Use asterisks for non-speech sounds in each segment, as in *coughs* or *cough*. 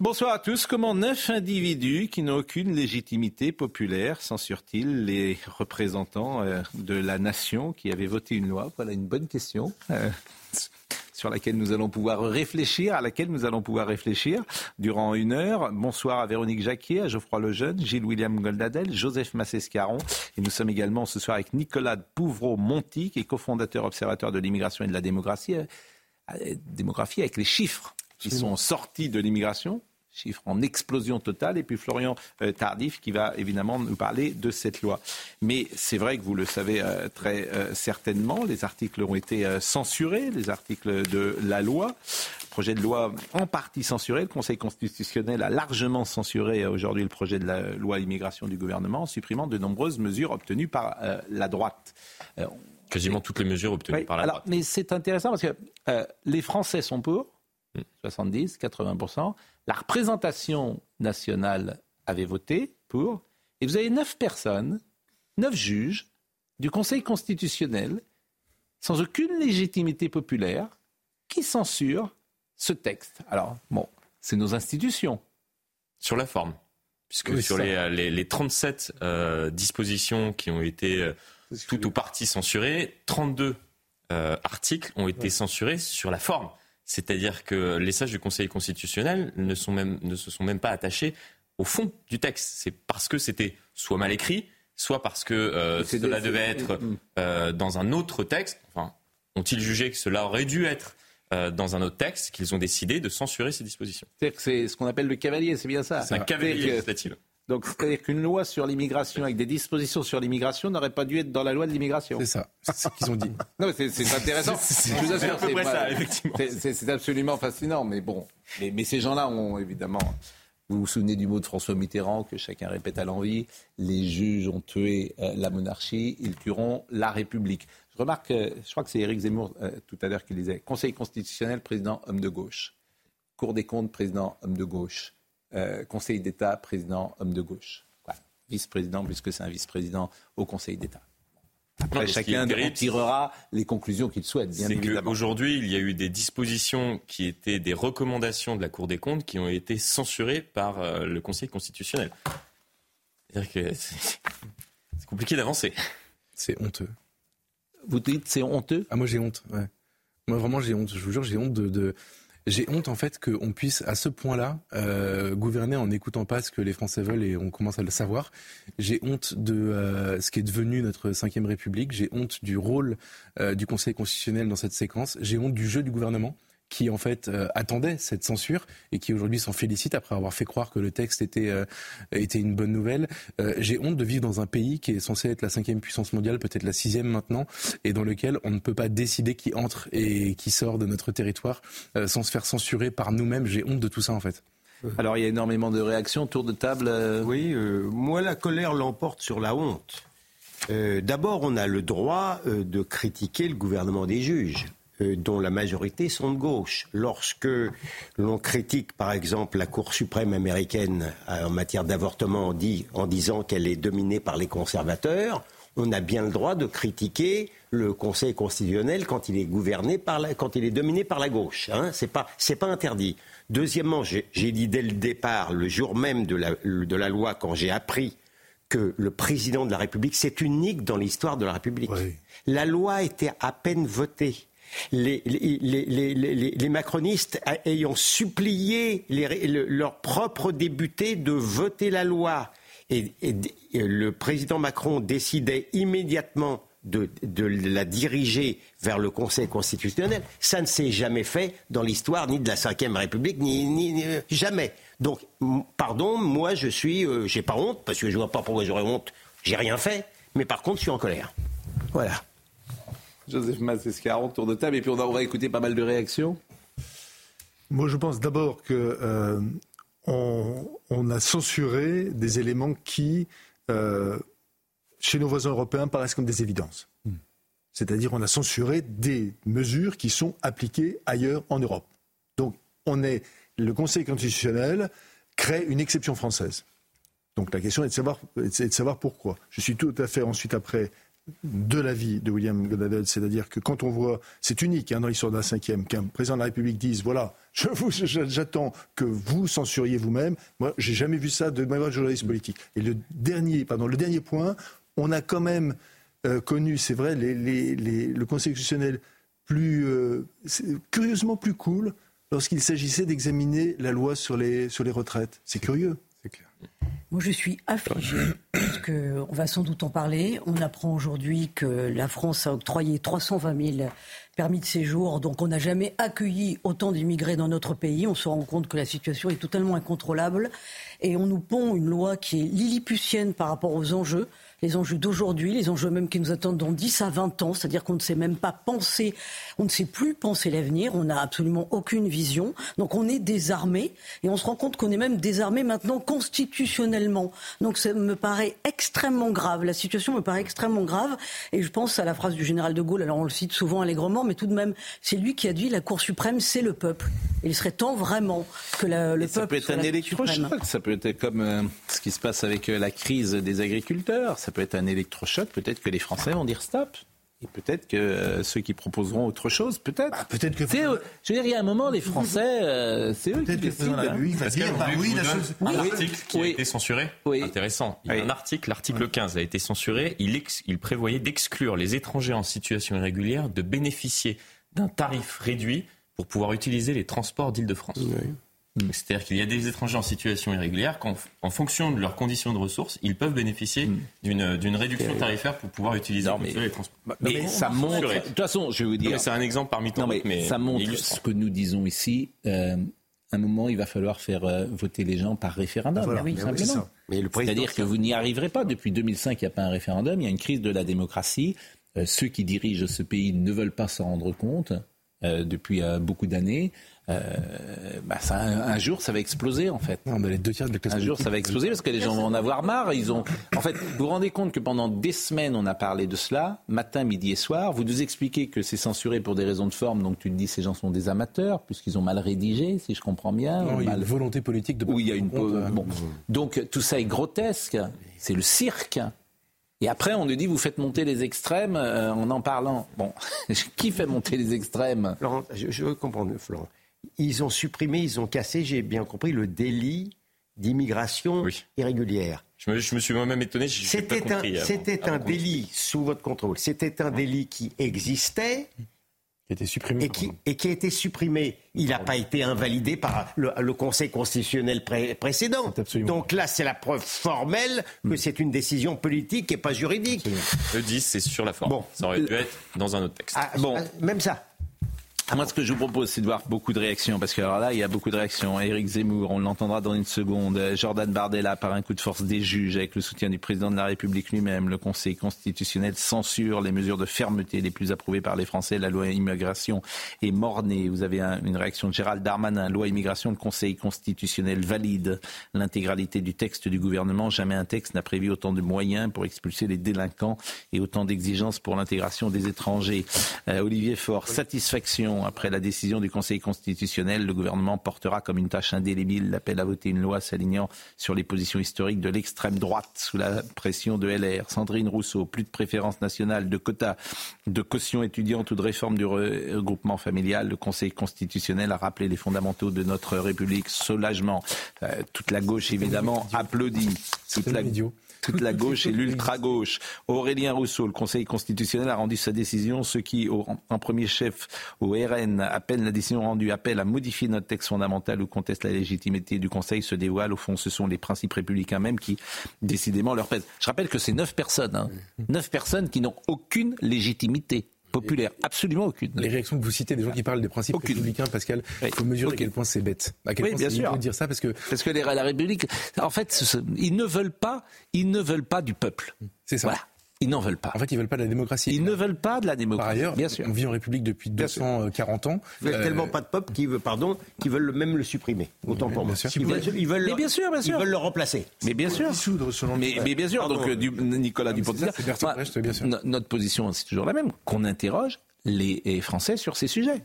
Bonsoir à tous. Comment neuf individus qui n'ont aucune légitimité populaire censurent-ils les représentants euh, de la nation qui avaient voté une loi? Voilà une bonne question. Euh, sur laquelle nous allons pouvoir réfléchir, à laquelle nous allons pouvoir réfléchir durant une heure. Bonsoir à Véronique Jacquier, à Geoffroy Lejeune, Gilles William Goldadel, Joseph Massescaron. Et nous sommes également ce soir avec Nicolas Pouvreau-Monti, qui est cofondateur observateur de l'immigration et de la démographie, euh, démographie avec les chiffres qui sont sortis de l'immigration chiffre en explosion totale, et puis Florian euh, Tardif qui va évidemment nous parler de cette loi. Mais c'est vrai que vous le savez euh, très euh, certainement, les articles ont été censurés, les articles de la loi. Projet de loi en partie censuré. Le Conseil constitutionnel a largement censuré aujourd'hui le projet de la loi immigration du gouvernement, en supprimant de nombreuses mesures obtenues par la droite. Quasiment toutes les mesures obtenues par la alors, droite. Mais c'est intéressant parce que les Français sont pour, 70, 80%. La représentation nationale avait voté pour. Et vous avez neuf personnes, neuf juges du Conseil constitutionnel, sans aucune légitimité populaire, qui censurent ce texte. Alors, bon, c'est nos institutions. Sur la forme. Puisque sur les, les, les, 37 euh, dispositions qui ont été euh, tout ou partie censurées, 32 euh, articles ont été ouais. censurés sur la forme. C'est-à-dire que les sages du Conseil constitutionnel ne, sont même, ne se sont même pas attachés au fond du texte. C'est parce que c'était soit mal écrit, soit parce que euh, cela devait être euh, dans un autre texte. Enfin, ont-ils jugé que cela aurait dû être euh, dans un autre texte qu'ils ont décidé de censurer ces dispositions? C'est-à-dire que c'est ce qu'on appelle le cavalier, c'est bien ça? C'est un cavalier législatif. Donc, c'est-à-dire qu'une loi sur l'immigration, avec des dispositions sur l'immigration, n'aurait pas dû être dans la loi de l'immigration. C'est ça, c'est ce qu'ils ont dit. *laughs* non, c'est intéressant. Je vous assure, c'est. C'est absolument fascinant, mais bon. Mais, mais ces gens-là ont évidemment. Vous vous souvenez du mot de François Mitterrand que chacun répète à l'envie les juges ont tué euh, la monarchie, ils tueront la République. Je remarque, euh, je crois que c'est Éric Zemmour euh, tout à l'heure qui disait Conseil constitutionnel, président homme de gauche. Cour des comptes, président homme de gauche. Euh, Conseil d'État, président homme de gauche. Voilà. Vice-président, puisque c'est un vice-président au Conseil d'État. Après, non, chacun en tirera les conclusions qu'il souhaite, bien évidemment. Aujourd'hui, il y a eu des dispositions qui étaient des recommandations de la Cour des comptes qui ont été censurées par euh, le Conseil constitutionnel. C'est-à-dire que c'est compliqué d'avancer. C'est honteux. Vous dites c'est honteux? Ah, moi j'ai honte, ouais. Moi vraiment j'ai honte, je vous jure, j'ai honte de... de j'ai honte en fait qu'on puisse à ce point-là euh, gouverner en n'écoutant pas ce que les Français veulent et on commence à le savoir. J'ai honte de euh, ce qui est devenu notre cinquième République. J'ai honte du rôle euh, du Conseil constitutionnel dans cette séquence. J'ai honte du jeu du gouvernement qui en fait euh, attendait cette censure et qui aujourd'hui s'en félicite après avoir fait croire que le texte était euh, était une bonne nouvelle. Euh, J'ai honte de vivre dans un pays qui est censé être la cinquième puissance mondiale, peut-être la sixième maintenant, et dans lequel on ne peut pas décider qui entre et qui sort de notre territoire euh, sans se faire censurer par nous-mêmes. J'ai honte de tout ça en fait. Alors il y a énormément de réactions, tour de table. Euh... Oui, euh, moi la colère l'emporte sur la honte. Euh, D'abord, on a le droit de critiquer le gouvernement des juges dont la majorité sont de gauche. Lorsque l'on critique, par exemple, la Cour suprême américaine en matière d'avortement en, dit, en disant qu'elle est dominée par les conservateurs, on a bien le droit de critiquer le Conseil constitutionnel quand il est gouverné par la, quand il est dominé par la gauche. Hein. C'est pas, c'est pas interdit. Deuxièmement, j'ai dit dès le départ, le jour même de la, de la loi, quand j'ai appris que le président de la République, c'est unique dans l'histoire de la République. Oui. La loi était à peine votée les, macronistes ayant supplié leurs propres députés de voter la loi. Et, le président Macron décidait immédiatement de, la diriger vers le Conseil constitutionnel. Ça ne s'est jamais fait dans l'histoire ni de la Ve République, ni, jamais. Donc, pardon, moi je suis, euh, j'ai pas honte, parce que je vois pas pourquoi j'aurais honte, j'ai rien fait, mais par contre je suis en colère. Voilà. Joseph Massescaron, tour de table, et puis on va écouter pas mal de réactions. Moi, je pense d'abord que euh, on, a censuré des éléments qui, euh, chez nos voisins européens, paraissent comme des évidences. Hmm. C'est-à-dire, on a censuré des mesures qui sont appliquées ailleurs en Europe. Donc, on est, le Conseil constitutionnel crée une exception française. Donc, la question est de savoir, est de savoir pourquoi. Je suis tout à fait ensuite après de l'avis de William Godadel, c'est-à-dire que quand on voit, c'est unique hein, dans l'histoire d'un cinquième, qu'un président de la République dise, voilà, je vous, j'attends que vous censuriez vous-même. Moi, j'ai jamais vu ça de ma journaliste politique. Et le dernier, pardon, le dernier point, on a quand même euh, connu, c'est vrai, le Conseil constitutionnel plus, euh, curieusement plus cool lorsqu'il s'agissait d'examiner la loi sur les, sur les retraites. C'est curieux. Moi, je suis affligée, parce qu'on va sans doute en parler. On apprend aujourd'hui que la France a octroyé 320 000 permis de séjour, donc on n'a jamais accueilli autant d'immigrés dans notre pays. On se rend compte que la situation est totalement incontrôlable. Et on nous pond une loi qui est lilliputienne par rapport aux enjeux les enjeux d'aujourd'hui, les enjeux même qui nous attendent dans 10 à 20 ans, c'est-à-dire qu'on ne sait même pas penser, on ne sait plus penser l'avenir, on n'a absolument aucune vision. Donc on est désarmé et on se rend compte qu'on est même désarmé maintenant constitutionnellement. Donc ça me paraît extrêmement grave, la situation me paraît extrêmement grave et je pense à la phrase du général de Gaulle, alors on le cite souvent allègrement, mais tout de même, c'est lui qui a dit la Cour suprême, c'est le peuple. Et il serait temps vraiment que le peuple ça peut être un électrochoc, ça peut être comme euh, ce qui se passe avec euh, la crise des agriculteurs ça peut être un électrochoc. Peut-être que les Français vont dire stop. Et peut-être que euh, ceux qui proposeront autre chose, peut-être. Ah, peut-être que. je veux dire, il y a un moment, les Français, euh, c'est eux qui décident. Hein. oui, l'article qui a été censuré. Intéressant. Il y a un article, l'article 15 a été censuré. Il, il prévoyait d'exclure les étrangers en situation irrégulière de bénéficier d'un tarif réduit pour pouvoir utiliser les transports d'Île-de-France. Mm. C'est-à-dire qu'il y a des étrangers en situation irrégulière qu'en fonction de leurs conditions de ressources, ils peuvent bénéficier mm. d'une réduction tarifaire pour pouvoir utiliser les transports. Mais, ça montre. De toute façon, je vais vous dire. C'est un exemple parmi tant d'autres. Mais, ça montre ce que nous disons ici. Euh, un moment, il va falloir faire euh, voter les gens par référendum. oui, simplement. C'est-à-dire que vous n'y arriverez pas. Depuis 2005, il n'y a pas un référendum. Il y a une crise de la démocratie. Euh, ceux qui dirigent ce pays ne veulent pas s'en rendre compte. Euh, depuis euh, beaucoup d'années, euh, bah ça, un, jour ça va exploser en fait. Non, mais les deux tiers de un jour ça va exploser parce que les gens vont en avoir marre. Ils ont, en fait, vous vous rendez compte que pendant des semaines on a parlé de cela, matin, midi et soir. Vous nous expliquez que c'est censuré pour des raisons de forme, donc tu te dis ces gens sont des amateurs puisqu'ils ont mal rédigé, si je comprends bien. Non, il y a une volonté politique de. Oui, il y a une. bon. Donc tout ça est grotesque. C'est le cirque. Et après, on nous dit, vous faites monter les extrêmes euh, en en parlant. Bon, *laughs* qui fait monter les extrêmes? Florent, je, je veux comprendre, Florent. Ils ont supprimé, ils ont cassé, j'ai bien compris, le délit d'immigration irrégulière. Je me, je me, suis moi-même étonné. C'était un, c'était un délit sous votre contrôle. C'était un délit qui existait qui a été supprimé. Et qui, et qui a été supprimé. Il n'a pas été invalidé par le, Conseil constitutionnel précédent. Donc là, c'est la preuve formelle que c'est une décision politique et pas juridique. Le 10, c'est sur la forme. Bon. Ça aurait pu être dans un autre texte. Ah, bon. Même ça. Moi, ce que je vous propose, c'est de voir beaucoup de réactions, parce que alors là, il y a beaucoup de réactions. Éric Zemmour, on l'entendra dans une seconde. Jordan Bardella, par un coup de force des juges, avec le soutien du président de la République lui-même. Le Conseil constitutionnel censure les mesures de fermeté les plus approuvées par les Français. La loi immigration est mornée. Vous avez une réaction de Gérald Darmanin. Loi immigration, le Conseil constitutionnel valide l'intégralité du texte du gouvernement. Jamais un texte n'a prévu autant de moyens pour expulser les délinquants et autant d'exigences pour l'intégration des étrangers. Euh, Olivier Faure, satisfaction après la décision du Conseil constitutionnel, le gouvernement portera comme une tâche indélébile l'appel à voter une loi s'alignant sur les positions historiques de l'extrême droite sous la pression de LR. Sandrine Rousseau, plus de préférence nationale, de quotas, de caution étudiante ou de réforme du regroupement familial. Le Conseil constitutionnel a rappelé les fondamentaux de notre République. Soulagement. Euh, toute la gauche, évidemment, applaudit. Toute la, toute la gauche et l'ultra-gauche. Aurélien Rousseau, le Conseil constitutionnel a rendu sa décision. Ceux qui, en premier chef au RN, appellent la décision rendue, appellent à modifier notre texte fondamental ou contestent la légitimité du Conseil se dévoilent. Au fond, ce sont les principes républicains même qui, décidément, leur pèsent. Je rappelle que c'est neuf personnes, hein. neuf personnes qui n'ont aucune légitimité populaire, absolument aucune. Les réactions que vous citez, des gens qui parlent des principes républicains, Pascal, il faut mesurer à quel point c'est bête. À quel oui, bien sûr. dire ça parce que parce que les, la République, en fait, ils ne veulent pas, ils ne veulent pas du peuple. C'est ça. Ils n'en veulent pas. En fait, ils veulent pas de la démocratie. Ils ne veulent pas de la démocratie. Par ailleurs, bien sûr. on vit en République depuis 240 ans. Ils veulent Euh, tellement pas de peuple qui veut, pardon, qui veulent même le supprimer. Autant pour moi. sûr. Ils veulent, ils veulent Mais bien sûr, bien sûr. Ils veulent le remplacer. Mais bien sûr. Dissoudre selon le- Mais, mais bien sûr, Pardon. donc euh, du- Nicolas Dupont-Aignan, no- notre position, c'est toujours la même, qu'on interroge les les Français sur ces sujets.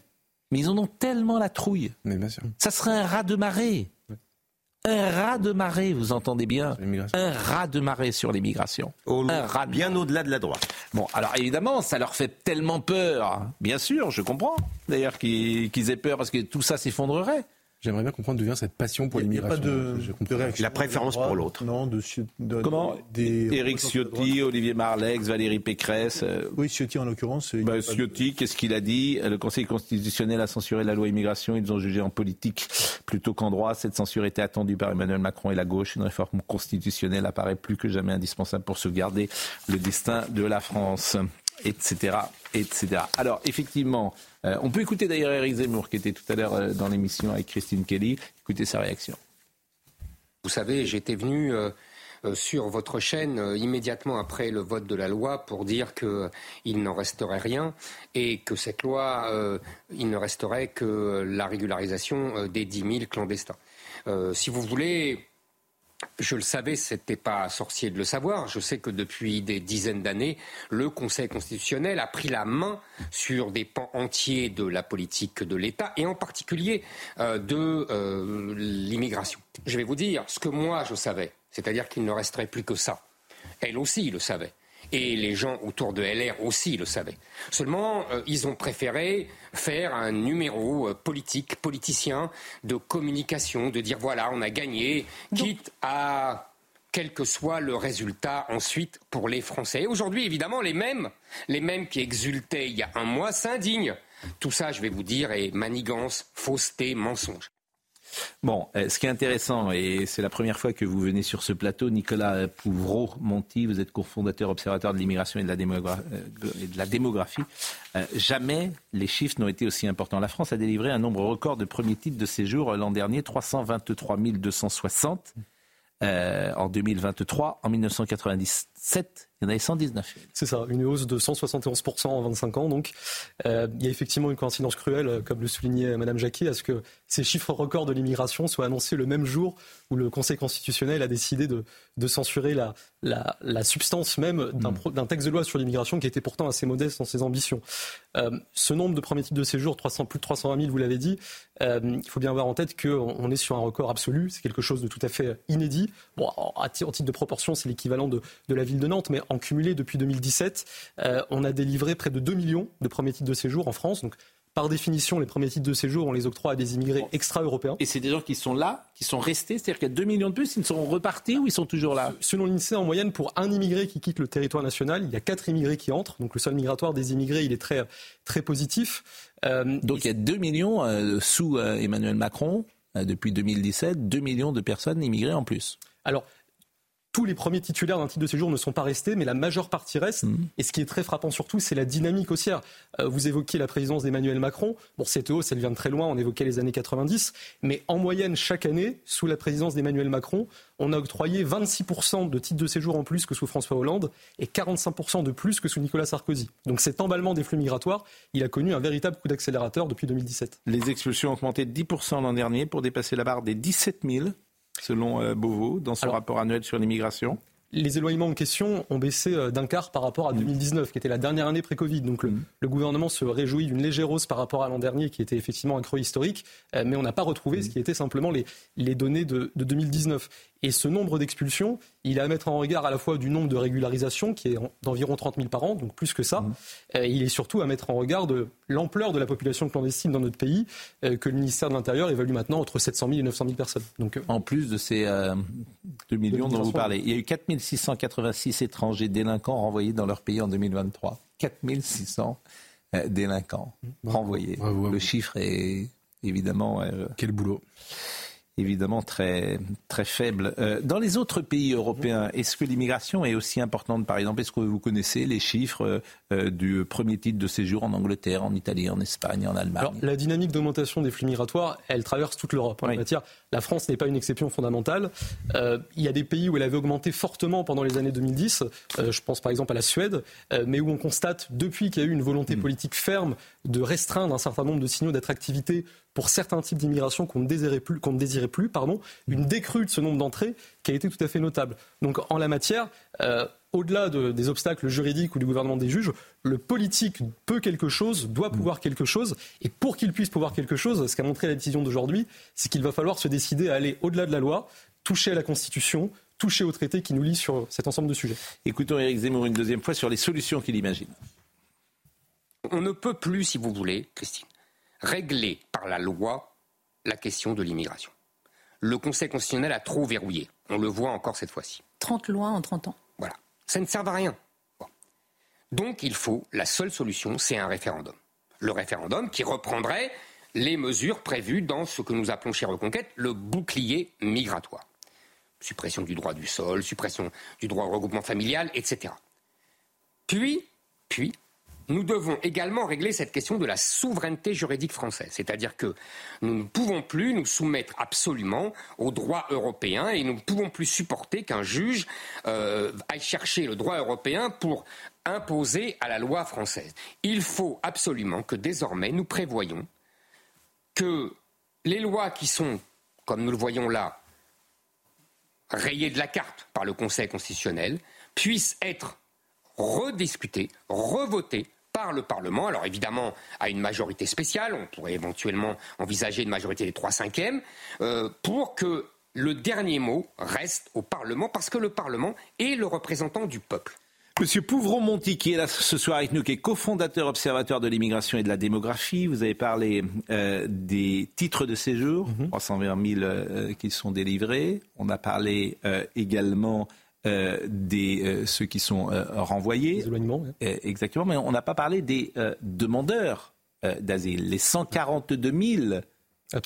Mais ils en ont tellement la trouille. Mais bien sûr. Ça serait un raz de marée. Un raz de marée, vous entendez bien. Un raz de marée sur l'immigration. Un de bien au-delà de la droite. Bon, alors évidemment, ça leur fait tellement peur. Bien sûr, je comprends. D'ailleurs, qu'ils qu'ils aient peur parce que tout ça s'effondrerait. J'aimerais bien comprendre d'où vient cette passion pour Il n'y a pas l'immigration. de, de réaction. La préférence pour l'autre. Non, de, de- Comment des Éric Ciotti, Olivier Marlex, Valérie Pécresse. euh, Oui, Ciotti en l'occurrence. Bah, de- Ciotti, qu'est-ce qu'il a dit Le Conseil constitutionnel a censuré la loi immigration. Ils ont jugé en politique plutôt qu'en droit. Cette censure était attendue par Emmanuel Macron et la gauche. Une réforme constitutionnelle apparaît plus que jamais indispensable pour sauvegarder le destin de la France, etc., etc. Alors, effectivement, euh, on peut écouter d'ailleurs Eric Zemmour qui était tout à l'heure euh, dans l'émission avec Christine Kelly. Écoutez sa réaction. Vous savez, j'étais venu euh, sur votre chaîne immédiatement après le vote de la loi pour dire qu'il n'en resterait rien et que cette loi, il ne resterait que la régularisation des 10 000 clandestins. Si vous voulez, je le savais, c'était pas sorcier de le savoir. Je sais que depuis des dizaines d'années, le Conseil constitutionnel a pris la main sur des pans entiers de la politique de l'État et en particulier euh, de euh, l'immigration. Je vais vous dire ce que moi je savais, c'est-à-dire qu'il ne resterait plus que ça. Elle aussi le savait. Et les gens autour de LR aussi le savaient. Seulement, euh, ils ont préféré faire un numéro euh, politique, politicien, de communication, de dire voilà, on a gagné, quitte à quel que soit le résultat ensuite pour les Français. Et aujourd'hui, évidemment, les mêmes, les mêmes qui exultaient il y a un mois s'indignent. Tout ça, je vais vous dire, est manigance, fausseté, mensonge. Bon, euh, ce qui est intéressant, et c'est la première fois que vous venez sur ce plateau, Nicolas Pouvreau-Monti, vous êtes cofondateur observateur de l'immigration et, de la euh, démographie. Euh, jamais les chiffres n'ont été aussi importants. La France a délivré un nombre record de premiers titres de séjour l'an dernier, 323 260 euh, en 2023. En 1997, il y en avait 119 000. C'est ça, une hausse de 171% en 25 ans. Donc, euh, il y a effectivement une coïncidence cruelle, euh, comme le soulignait Madame Jacquet, à ce que ces chiffres records de l'immigration soient annoncés le même jour où le Conseil constitutionnel a décidé de, de censurer la, la, la substance même d'un pro- d'un texte de loi sur l'immigration qui était pourtant assez modeste dans ses ambitions. Euh, ce nombre de premiers titres de séjour, 300, plus de 320 000, vous l'avez dit, euh, il faut bien avoir en tête qu'on on est sur un record absolu. C'est quelque chose de tout à fait inédit. Bon, en, titre de proportion, c'est l'équivalent de, de la ville de Nantes, mais en cumulé depuis 2017, euh, on a délivré près de 2 millions de premiers titres de séjour en France. Donc, par définition, les premiers titres de séjour, on les octroie à des immigrés extra-européens. Et c'est des gens qui sont là, qui sont restés, c'est-à-dire qu'il y a 2 millions de plus, ils sont repartis ou ils sont toujours là? Selon l'INSEE, en moyenne, pour un immigré qui quitte le territoire national, il y a quatre immigrés qui entrent. Donc le sol migratoire des immigrés, il est très, très positif. Euh, Donc il y a 2 millions euh, sous euh, Emmanuel Macron, depuis 2017, 2 millions de personnes immigrées en plus. Alors, tous les premiers titulaires d'un titre de séjour ne sont pas restés, mais la majeure partie reste. Mhm. Et ce qui est très frappant surtout, c'est la dynamique haussière. Euh, vous évoquiez la présidence d'Emmanuel Macron. Bon, cette hausse, elle vient de très loin, on évoquait les années 90. Mais en moyenne, chaque année, sous la présidence d'Emmanuel Macron, on a octroyé 26% de titres de séjour en plus que sous François Hollande et 45% de plus que sous Nicolas Sarkozy. Donc cet emballement des flux migratoires, il a connu un véritable coup d'accélérateur depuis 2017. Les expulsions ont augmenté de 10% l'an dernier pour dépasser la barre des 17 000, selon euh, Beauvau, dans son Alors- rapport annuel sur l'immigration. les éloignements en question ont baissé euh, d'un quart par rapport à 2019, qui était la dernière année pré-Covid. Donc le, le gouvernement se réjouit d'une légère hausse par rapport à l'an dernier, qui était effectivement un creux historique, euh, mais on n'a pas retrouvé ce qui était simplement les, les données de, de 2019. Et ce nombre d'expulsions, il est à mettre en regard à la fois du nombre de régularisations, qui est en- d'environ 30 000 par an, donc plus que ça. Euh, il est surtout à mettre en regard de l'ampleur de la population clandestine dans notre pays, euh, que le ministère de l'Intérieur évalue maintenant entre 700 000 et 900 000 personnes. Donc, euh, En plus de ces euh, 2 millions dont vous parlez, il y a eu 4 686 étrangers délinquants renvoyés dans leur pays en 2023. 4 600 euh, délinquants renvoyés. Bravo Le chiffre est évidemment... Quel boulot. Évidemment très, très faible. Euh, dans les autres pays européens, est-ce que l'immigration est aussi importante Par exemple, est-ce que vous connaissez les chiffres euh, du premier titre de séjour en Angleterre, en Italie, en Espagne, en Allemagne? Alors, La dynamique d'augmentation des flux migratoires, elle traverse toute l'Europe. En matière, la France n'est pas une exception fondamentale. Euh, il y a des pays où elle avait augmenté fortement pendant les années 2010. je pense par exemple à la Suède, mais où on constate depuis qu'il y a eu une volonté hmm. politique ferme de restreindre un certain nombre de signaux d'attractivité pour certains types d'immigration qu'on ne désirait plus, qu'on ne désirait plus, pardon, une décrue de ce nombre d'entrées qui a été tout à fait notable. Donc en la matière, euh, au-delà des obstacles juridiques ou du gouvernement des juges, le politique peut quelque chose, doit pouvoir quelque chose, et pour qu'il puisse pouvoir quelque chose, ce qu'a montré la décision d'aujourd'hui, c'est qu'il va falloir se décider à aller au-delà de la loi, toucher à la Constitution, toucher au traité qui nous lie sur cet ensemble de sujets. Écoutons Éric Zemmour une deuxième fois sur les solutions qu'il imagine. On ne peut plus, si vous voulez, Christine, régler par la loi la question de l'immigration. Le Conseil constitutionnel a trop verrouillé. On le voit encore cette fois-ci. 30 lois en 30 ans. Voilà. Ça ne sert à rien. Donc il faut, la seule solution, c'est un référendum. Le référendum qui reprendrait les mesures prévues dans ce que nous appelons chez Reconquête le bouclier migratoire. Suppression du droit du sol, suppression du droit au regroupement familial, etc. Puis, puis, nous devons également régler cette question de la souveraineté juridique française. C'est-à-dire que nous ne pouvons plus nous soumettre absolument au droit européen et nous ne pouvons plus supporter qu'un juge euh, aille chercher le droit européen pour imposer à la loi française. Il faut absolument que désormais nous prévoyons que les lois qui sont, comme nous le voyons là, rayées de la carte par le Conseil constitutionnel, puissent être rediscutées, revotées par le Parlement. Alors évidemment, à une majorité spéciale, on pourrait éventuellement envisager une majorité des trois cinquièmes, euh, pour que le dernier mot reste au Parlement, parce que le Parlement est le représentant du peuple. Monsieur Pouvron-Monti, qui est là ce soir avec nous, qui est cofondateur observateur de l'immigration et de la démographie. Vous avez parlé euh, des titres de séjour, 320 mhm. 000 euh, qui sont délivrés. On a parlé également euh, des euh, ceux qui sont euh, renvoyés. exactement, mais on n'a pas parlé des demandeurs d'asile, les 142 000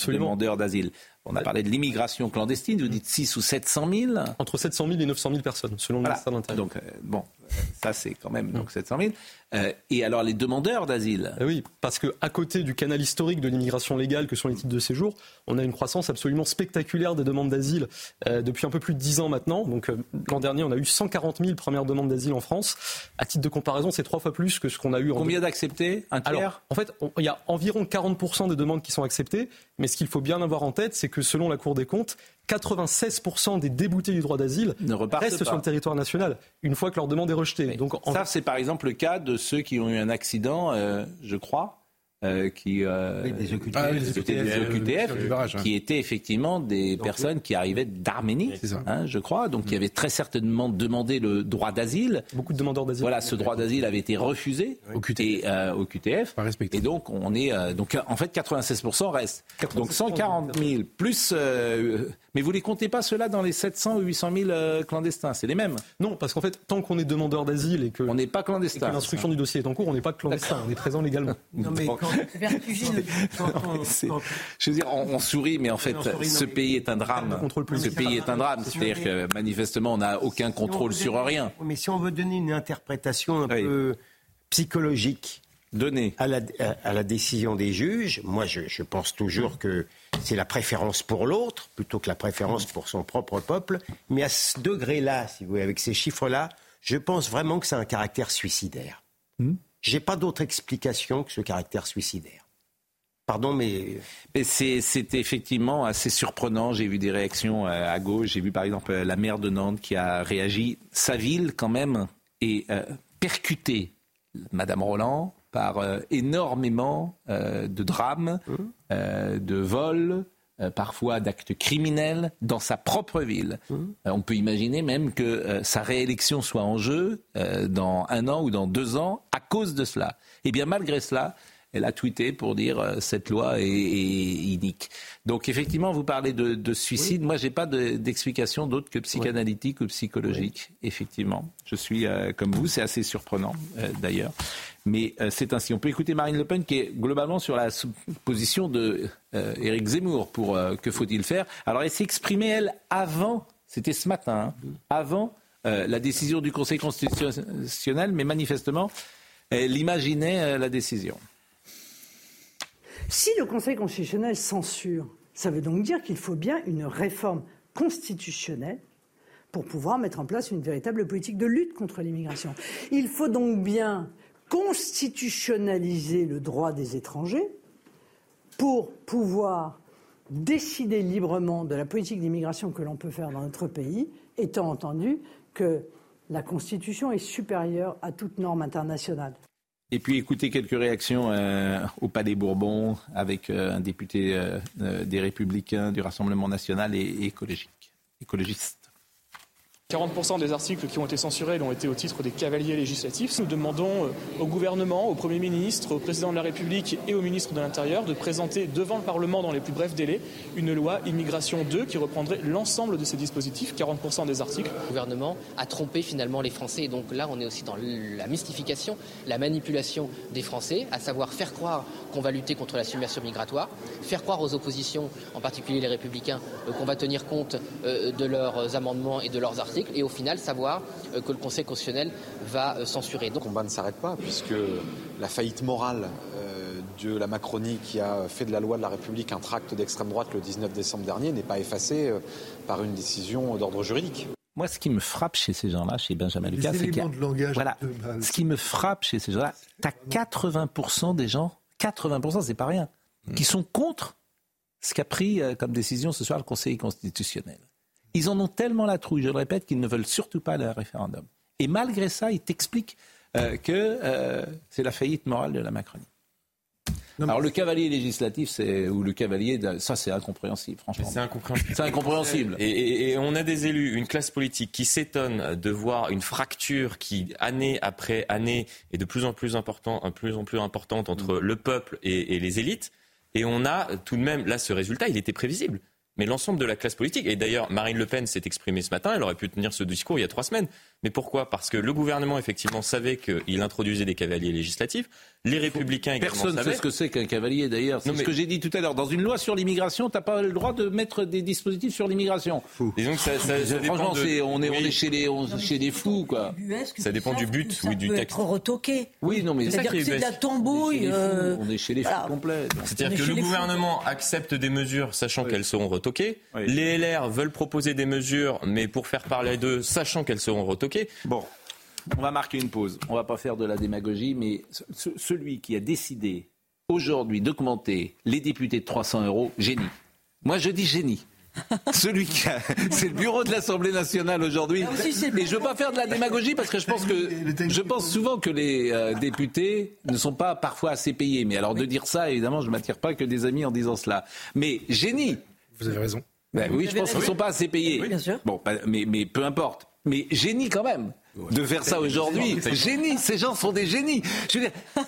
demandeurs d'asile. On a parlé de l'immigration clandestine, vous dites 6 ou 700 000 Entre 700 000 et 900 000 personnes, selon le ministère de l'Intérieur. Donc, bon, ça c'est quand même donc 700 000. Euh, et alors les demandeurs d'asile eh Oui, parce qu'à côté du canal historique de l'immigration légale que sont les titres de séjour, on a une croissance absolument spectaculaire des demandes d'asile euh, depuis un peu plus de 10 ans maintenant. Donc euh, l'an dernier, on a eu 140 000 premières demandes d'asile en France. À titre de comparaison, c'est trois fois plus que ce qu'on a eu en... Combien d'acceptés? Un tiers? Alors, En fait, il y a environ 40% des demandes qui sont acceptées, mais ce qu'il faut bien avoir en tête, c'est que selon la Cour des comptes, 96% des déboutés du droit d'asile restent sur le territoire national une fois que leur demande est rejetée. Donc, Ça, c'est par exemple le cas de ceux qui ont eu un accident, euh, je crois, euh, qui euh, des OQTF, ah, euh, qui étaient effectivement des personnes qui arrivaient d'Arménie, hein, je crois, donc qui mm. avaient très certainement demandé le droit d'asile. Beaucoup de demandeurs d'asile. Voilà, ce droit d'asile avait été refusé. Au QTF, et, au QTF et donc on est donc en fait 96% reste. donc 140 000 plus, mais vous les comptez pas ceux-là dans les 700 ou 800 000 clandestins, c'est les mêmes. Non, parce qu'en fait tant qu'on est demandeur d'asile et que on n'est pas clandestin, l'instruction du dossier est en cours, on n'est pas clandestin, on est présent légalement. Non, mais je veux dire, on, sourit, mais en fait, ce pays est un drame. Ce pays est un drame. C'est-à-dire que manifestement, on n'a aucun contrôle sur rien. Mais si on veut donner une interprétation un peu psychologique Donner. À, la, à, la, décision des juges, moi je, je pense toujours que c'est la préférence pour l'autre plutôt que la préférence pour son propre peuple. Mais à ce degré-là, si vous voulez, avec ces chiffres-là, je pense vraiment que c'est un caractère suicidaire. Hmm. J'ai pas d'autre explication que ce caractère suicidaire. Pardon, mais. C'est effectivement assez surprenant. J'ai vu des réactions euh, à gauche. J'ai vu par exemple la maire de Nantes qui a réagi. Sa ville, quand même, est euh, percutée, Madame Roland, par euh, énormément de drames, mmh. de vols, euh, parfois d'actes criminels dans sa propre ville. Mmh. Euh, on peut imaginer même que euh, sa réélection soit en jeu dans un an ou dans deux ans cause de cela. Et eh bien malgré cela, elle a tweeté pour dire cette loi est, inique. Donc effectivement, vous parlez de, suicide. Moi, j'ai pas d'explication d'autre que psychanalytique ou psychologique. Effectivement, je suis comme vous. C'est assez surprenant d'ailleurs. Mais euh, c'est ainsi. On peut écouter Marine Le Pen qui est globalement sur la position de Éric Zemmour pour que faut-il faire. Alors elle s'est exprimée, elle, avant, c'était ce matin, hein, avant la décision du Conseil constitutionnel, mais manifestement, elle imaginait la décision. Si le Conseil constitutionnel censure, ça veut donc dire qu'il faut bien une réforme constitutionnelle pour pouvoir mettre en place une véritable politique de lutte contre l'immigration. Il faut donc bien constitutionnaliser le droit des étrangers pour pouvoir décider librement de la politique d'immigration que l'on peut faire dans notre pays, étant entendu que la Constitution est supérieure à toute norme internationale. Et puis écoutez quelques réactions euh, au Palais Bourbon avec euh, un député euh, des Républicains, du Rassemblement national et, écologique, écologiste. 40% des articles qui ont été censurés l'ont été au titre des cavaliers législatifs. Nous demandons euh, au gouvernement, au Premier ministre, au Président de la République et au ministre de l'Intérieur de présenter devant le Parlement dans les plus brefs délais une loi immigration 2 qui reprendrait l'ensemble de ces dispositifs, 40% des articles. Le gouvernement a trompé finalement les Français et donc là on est aussi dans la mystification, la manipulation des Français, à savoir faire croire qu'on va lutter contre la submersion migratoire, faire croire aux oppositions, en particulier les républicains, euh, qu'on va tenir compte euh, de leurs amendements et de leurs articles et au final savoir euh, que le Conseil constitutionnel va euh, censurer. Le combat ne s'arrête pas puisque la faillite morale euh, de la Macronie qui a fait de la loi de la République un tract d'extrême droite le 19 décembre dernier n'est pas effacée par une décision d'ordre juridique. Moi, ce qui me frappe chez ces gens-là, chez Benjamin Lucas, c'est que voilà, ce qui me frappe chez ces gens-là, tu as 80% des gens, 80%, c'est pas rien, qui sont contre ce qu'a pris comme décision ce soir le Conseil constitutionnel. Ils en ont tellement la trouille, je le répète, qu'ils ne veulent surtout pas le référendum. Et malgré ça, ils t'expliquent euh, que euh, c'est la faillite morale de la Macronie. Alors le cavalier législatif, c'est ou le cavalier, ça c'est incompréhensible, franchement. C'est incompréhensible. C'est incompréhensible. Et, on a des élus, une classe politique qui s'étonne de voir une fracture qui année après année est de plus en plus important, plus en plus importante entre le peuple et, et les élites. Et on a tout de même là ce résultat, il était prévisible mais l'ensemble de la classe politique. Et d'ailleurs, Marine Le Pen s'est exprimée ce matin, elle aurait pu tenir ce discours il y a trois semaines. Mais pourquoi? Parce que le gouvernement, effectivement, savait qu'il introduisait des cavaliers législatifs. Les républicains également Personne ne sait ce que c'est qu'un cavalier, d'ailleurs. C'est ce que j'ai dit tout à l'heure. Dans une loi sur l'immigration, tu n'as pas le droit de mettre des dispositifs sur l'immigration. Disons que ça, ça, Franchement, on, est, on est chez les, chez des fous, quoi. Ça dépend du but, oui, du texte. être retoqué. Oui, non, mais c'est de la tambouille. Euh, on est chez les fous complets. C'est-à-dire que le gouvernement accepte des mesures, sachant qu'elles seront retoquées. Les LR veulent proposer des mesures, mais pour faire parler d'eux, sachant qu'elles seront retoquées. Bon. On va marquer une pause. On va pas faire de la démagogie, mais celui qui a décidé aujourd'hui d'augmenter les députés de 300 euros, génie. Moi, je dis génie. *laughs* Celui qui a, c'est le bureau de l'Assemblée nationale aujourd'hui. Mais je veux pas faire de la démagogie parce que je pense que *laughs* je pense souvent que les euh, députés ne sont pas parfois assez payés. Mais alors de dire ça, évidemment, je m'attire pas que des amis en disant cela. Mais génie. Vous avez raison. Ben oui, je pense qu'ils ne sont pas assez payés. bien sûr. Bon, mais, mais peu importe. Mais génie quand même de faire ça aujourd'hui. Génie, ces gens sont des génies. Je veux dire, *laughs*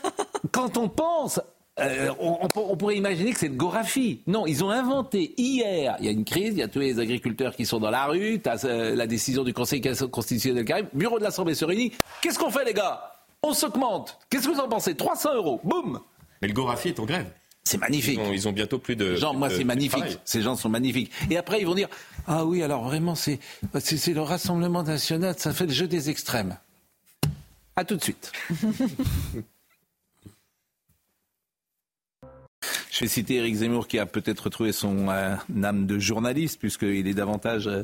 quand on pense euh, on, pourrait imaginer que c'est le Gorafi. Non, ils ont inventé hier. Il y a une crise, il y a tous les agriculteurs qui sont dans la rue, tu as euh, la décision du Conseil constitutionnel qui arrive, bureau de l'Assemblée se réunit. Qu'est-ce qu'on fait, les gars? On s'augmente. Qu'est-ce que vous en pensez? 300 euros. Boum Mais le Gorafi est en grève. C'est magnifique. Ils ont, bientôt plus de. Genre, moi, c'est magnifique. Ces gens sont magnifiques. Et après, ils vont dire Ah oui, alors vraiment, c'est, le Rassemblement national, ça fait le jeu des extrêmes. À tout de suite. *laughs* Je vais citer Eric Zemmour qui a peut-être retrouvé son euh, âme de journaliste, puisqu'il est davantage. Euh,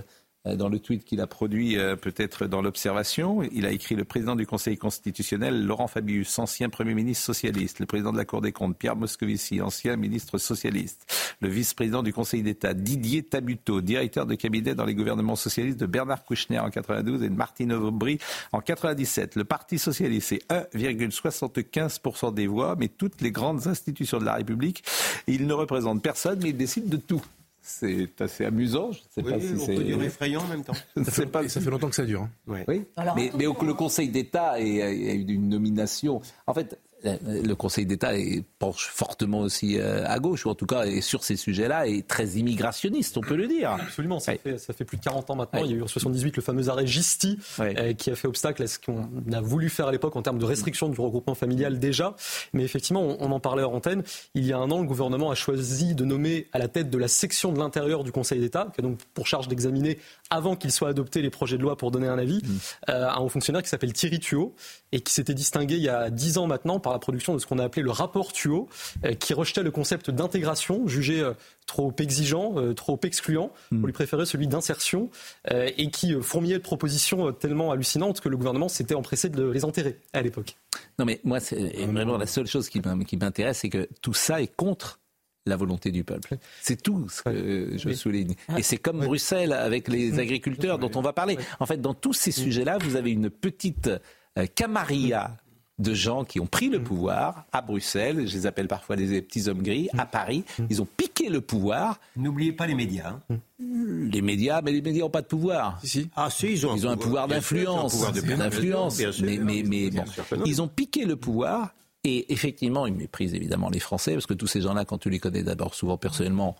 dans le tweet qu'il a produit, euh, peut-être dans l'observation. Il a écrit le président du Conseil constitutionnel, Laurent Fabius, ancien Premier ministre socialiste, le président de la Cour des comptes, Pierre Moscovici, ancien ministre socialiste, le vice-président du Conseil d'État, Didier Tabuteau, directeur de cabinet dans les gouvernements socialistes de Bernard Kouchner en 92 et de Martine Aubry en 97. Le Parti socialiste, c'est 1,75% des voix, mais toutes les grandes institutions de la République, il ne représente personne, mais il décide de tout. C'est assez amusant. Je sais pas si c'est effrayant en même temps. *laughs* Ça fait, ça fait longtemps que ça dure. Hein. Oui. mais, le Conseil d'État a eu une nomination. En fait, le Conseil d'État penche fortement aussi euh, à gauche, ou en tout cas est sur ces sujets-là, est très immigrationniste, on peut le dire. Absolument, ça, fait, ça fait, plus de 40 ans maintenant. Il y a eu en 78 le fameux arrêt Gisti, euh, qui a fait obstacle à ce qu'on a voulu faire à l'époque en termes de restriction du regroupement familial déjà. Mais effectivement, on, en parlait en antenne, il y a un an, le gouvernement a choisi de nommer à la tête de la section de l'intérieur du Conseil d'État, qui a donc pour charge d'examiner, avant qu'il soit adopté les projets de loi pour donner un avis, mm. euh, un haut fonctionnaire qui s'appelle Thierry Thuot, et qui s'était distingué il y a 10 ans maintenant par la production de ce qu'on a appelé le rapport Thuot, euh, qui rejetait le concept d'intégration, jugé euh, trop exigeant, euh, trop excluant, pour hmm. lui préférer celui d'insertion, et qui fourmillait de propositions tellement hallucinantes que le gouvernement s'était empressé de les enterrer à l'époque. Non mais moi, c'est vraiment la seule chose qui m'intéresse, c'est que tout ça est contre la volonté du peuple. C'est tout ce que je souligne. Et c'est comme Bruxelles avec les agriculteurs dont on va parler. En fait, dans tous ces sujets-là, vous avez une petite camarilla de gens qui ont pris le pouvoir à Bruxelles, je les appelle parfois des petits hommes gris, à Paris. Ils ont piqué le pouvoir. N'oubliez pas les médias. Hein. Les médias, mais les médias n'ont pas de pouvoir. Ah si, ils ont, ils ont un pouvoir, d'influence. D'influence. Mais, mais, mais bon, ils ont piqué le pouvoir et effectivement, ils méprisent évidemment les Français parce que tous ces gens-là, quand tu les connais d'abord souvent personnellement,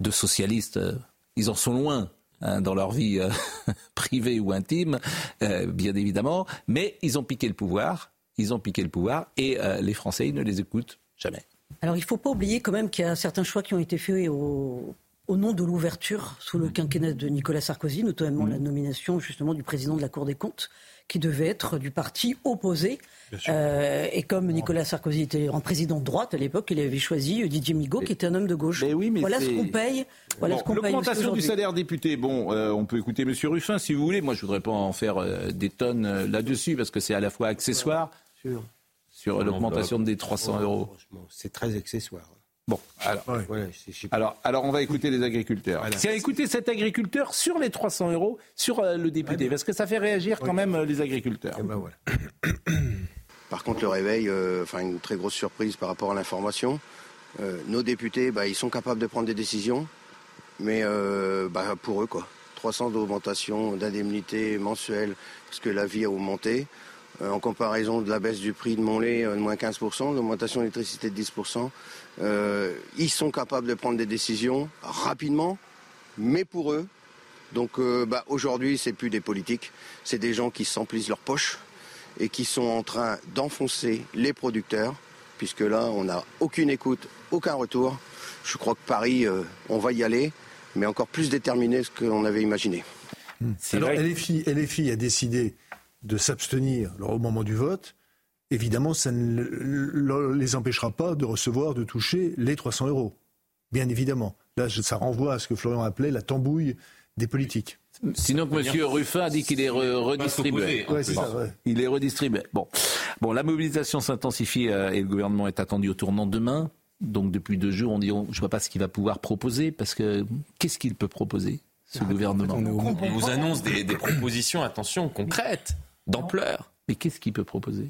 de socialistes, euh, ils en sont loin. Hein, dans leur vie euh, *laughs* privée ou intime, euh, bien évidemment, mais ils ont piqué le pouvoir ils ont piqué le pouvoir et euh, les Français, ils ne les écoutent jamais. Alors il ne faut pas oublier quand même qu'il y a certains choix qui ont été faits au, nom de l'ouverture sous le quinquennat de Nicolas Sarkozy, notamment la nomination justement du président de la Cour des comptes, qui devait être du parti opposé. Euh, et comme Nicolas Sarkozy était en président de droite à l'époque, il avait choisi Didier Migaud, qui était un homme de gauche. oui, mais voilà ce qu'on paye. Voilà L'augmentation du salaire député, bon, euh, on peut écouter M. Ruffin si vous voulez. Moi, je voudrais pas en faire des tonnes là-dessus, parce que c'est à la fois accessoire sur, l'augmentation des 300 euros. C'est très accessoire. Bon, alors, alors, alors, on va écouter les agriculteurs. C'est à écouter cet agriculteur sur les 300 euros, sur euh, le député, parce que ça fait réagir quand même euh, les agriculteurs. Eh ben voilà. *coughs* Par contre, le réveil, euh, enfin une très grosse surprise par rapport à l'information. nos députés, bah, ils sont capables de prendre des décisions, mais bah, pour eux, quoi. 300 d'augmentation d'indemnité mensuelle, parce que la vie a augmenté. Euh, en comparaison de la baisse du prix de mon lait euh, de moins 15%, l'augmentation de l'électricité de 10%. Euh, ils sont capables de prendre des décisions rapidement, mais pour eux. Donc bah, aujourd'hui, c'est plus des politiques, c'est des gens qui s'emplissent leurs poches et qui sont en train d'enfoncer les producteurs, puisque là, on n'a aucune écoute, aucun retour. Je crois que Paris, on va y aller, mais encore plus déterminé que ce qu'on avait imaginé. Alors, LFI, LFI a décidé de s'abstenir au moment du vote, évidemment, ça ne les empêchera pas de recevoir, de toucher les 300 euros. Bien évidemment. Là, ça renvoie à ce que Florian appelait la tambouille des politiques. Sinon que M. Ruffin a dit qu'il est redistribué. Il est redistribué. Bon. bon, la mobilisation s'intensifie euh, et le gouvernement est attendu au tournant demain. Donc depuis deux jours, on dit je ne vois pas ce qu'il va pouvoir proposer parce que qu'est-ce qu'il peut proposer ce ah, gouvernement? On vous annonce des propositions, attention, concrètes d'ampleur. Mais qu'est-ce qu'il peut proposer?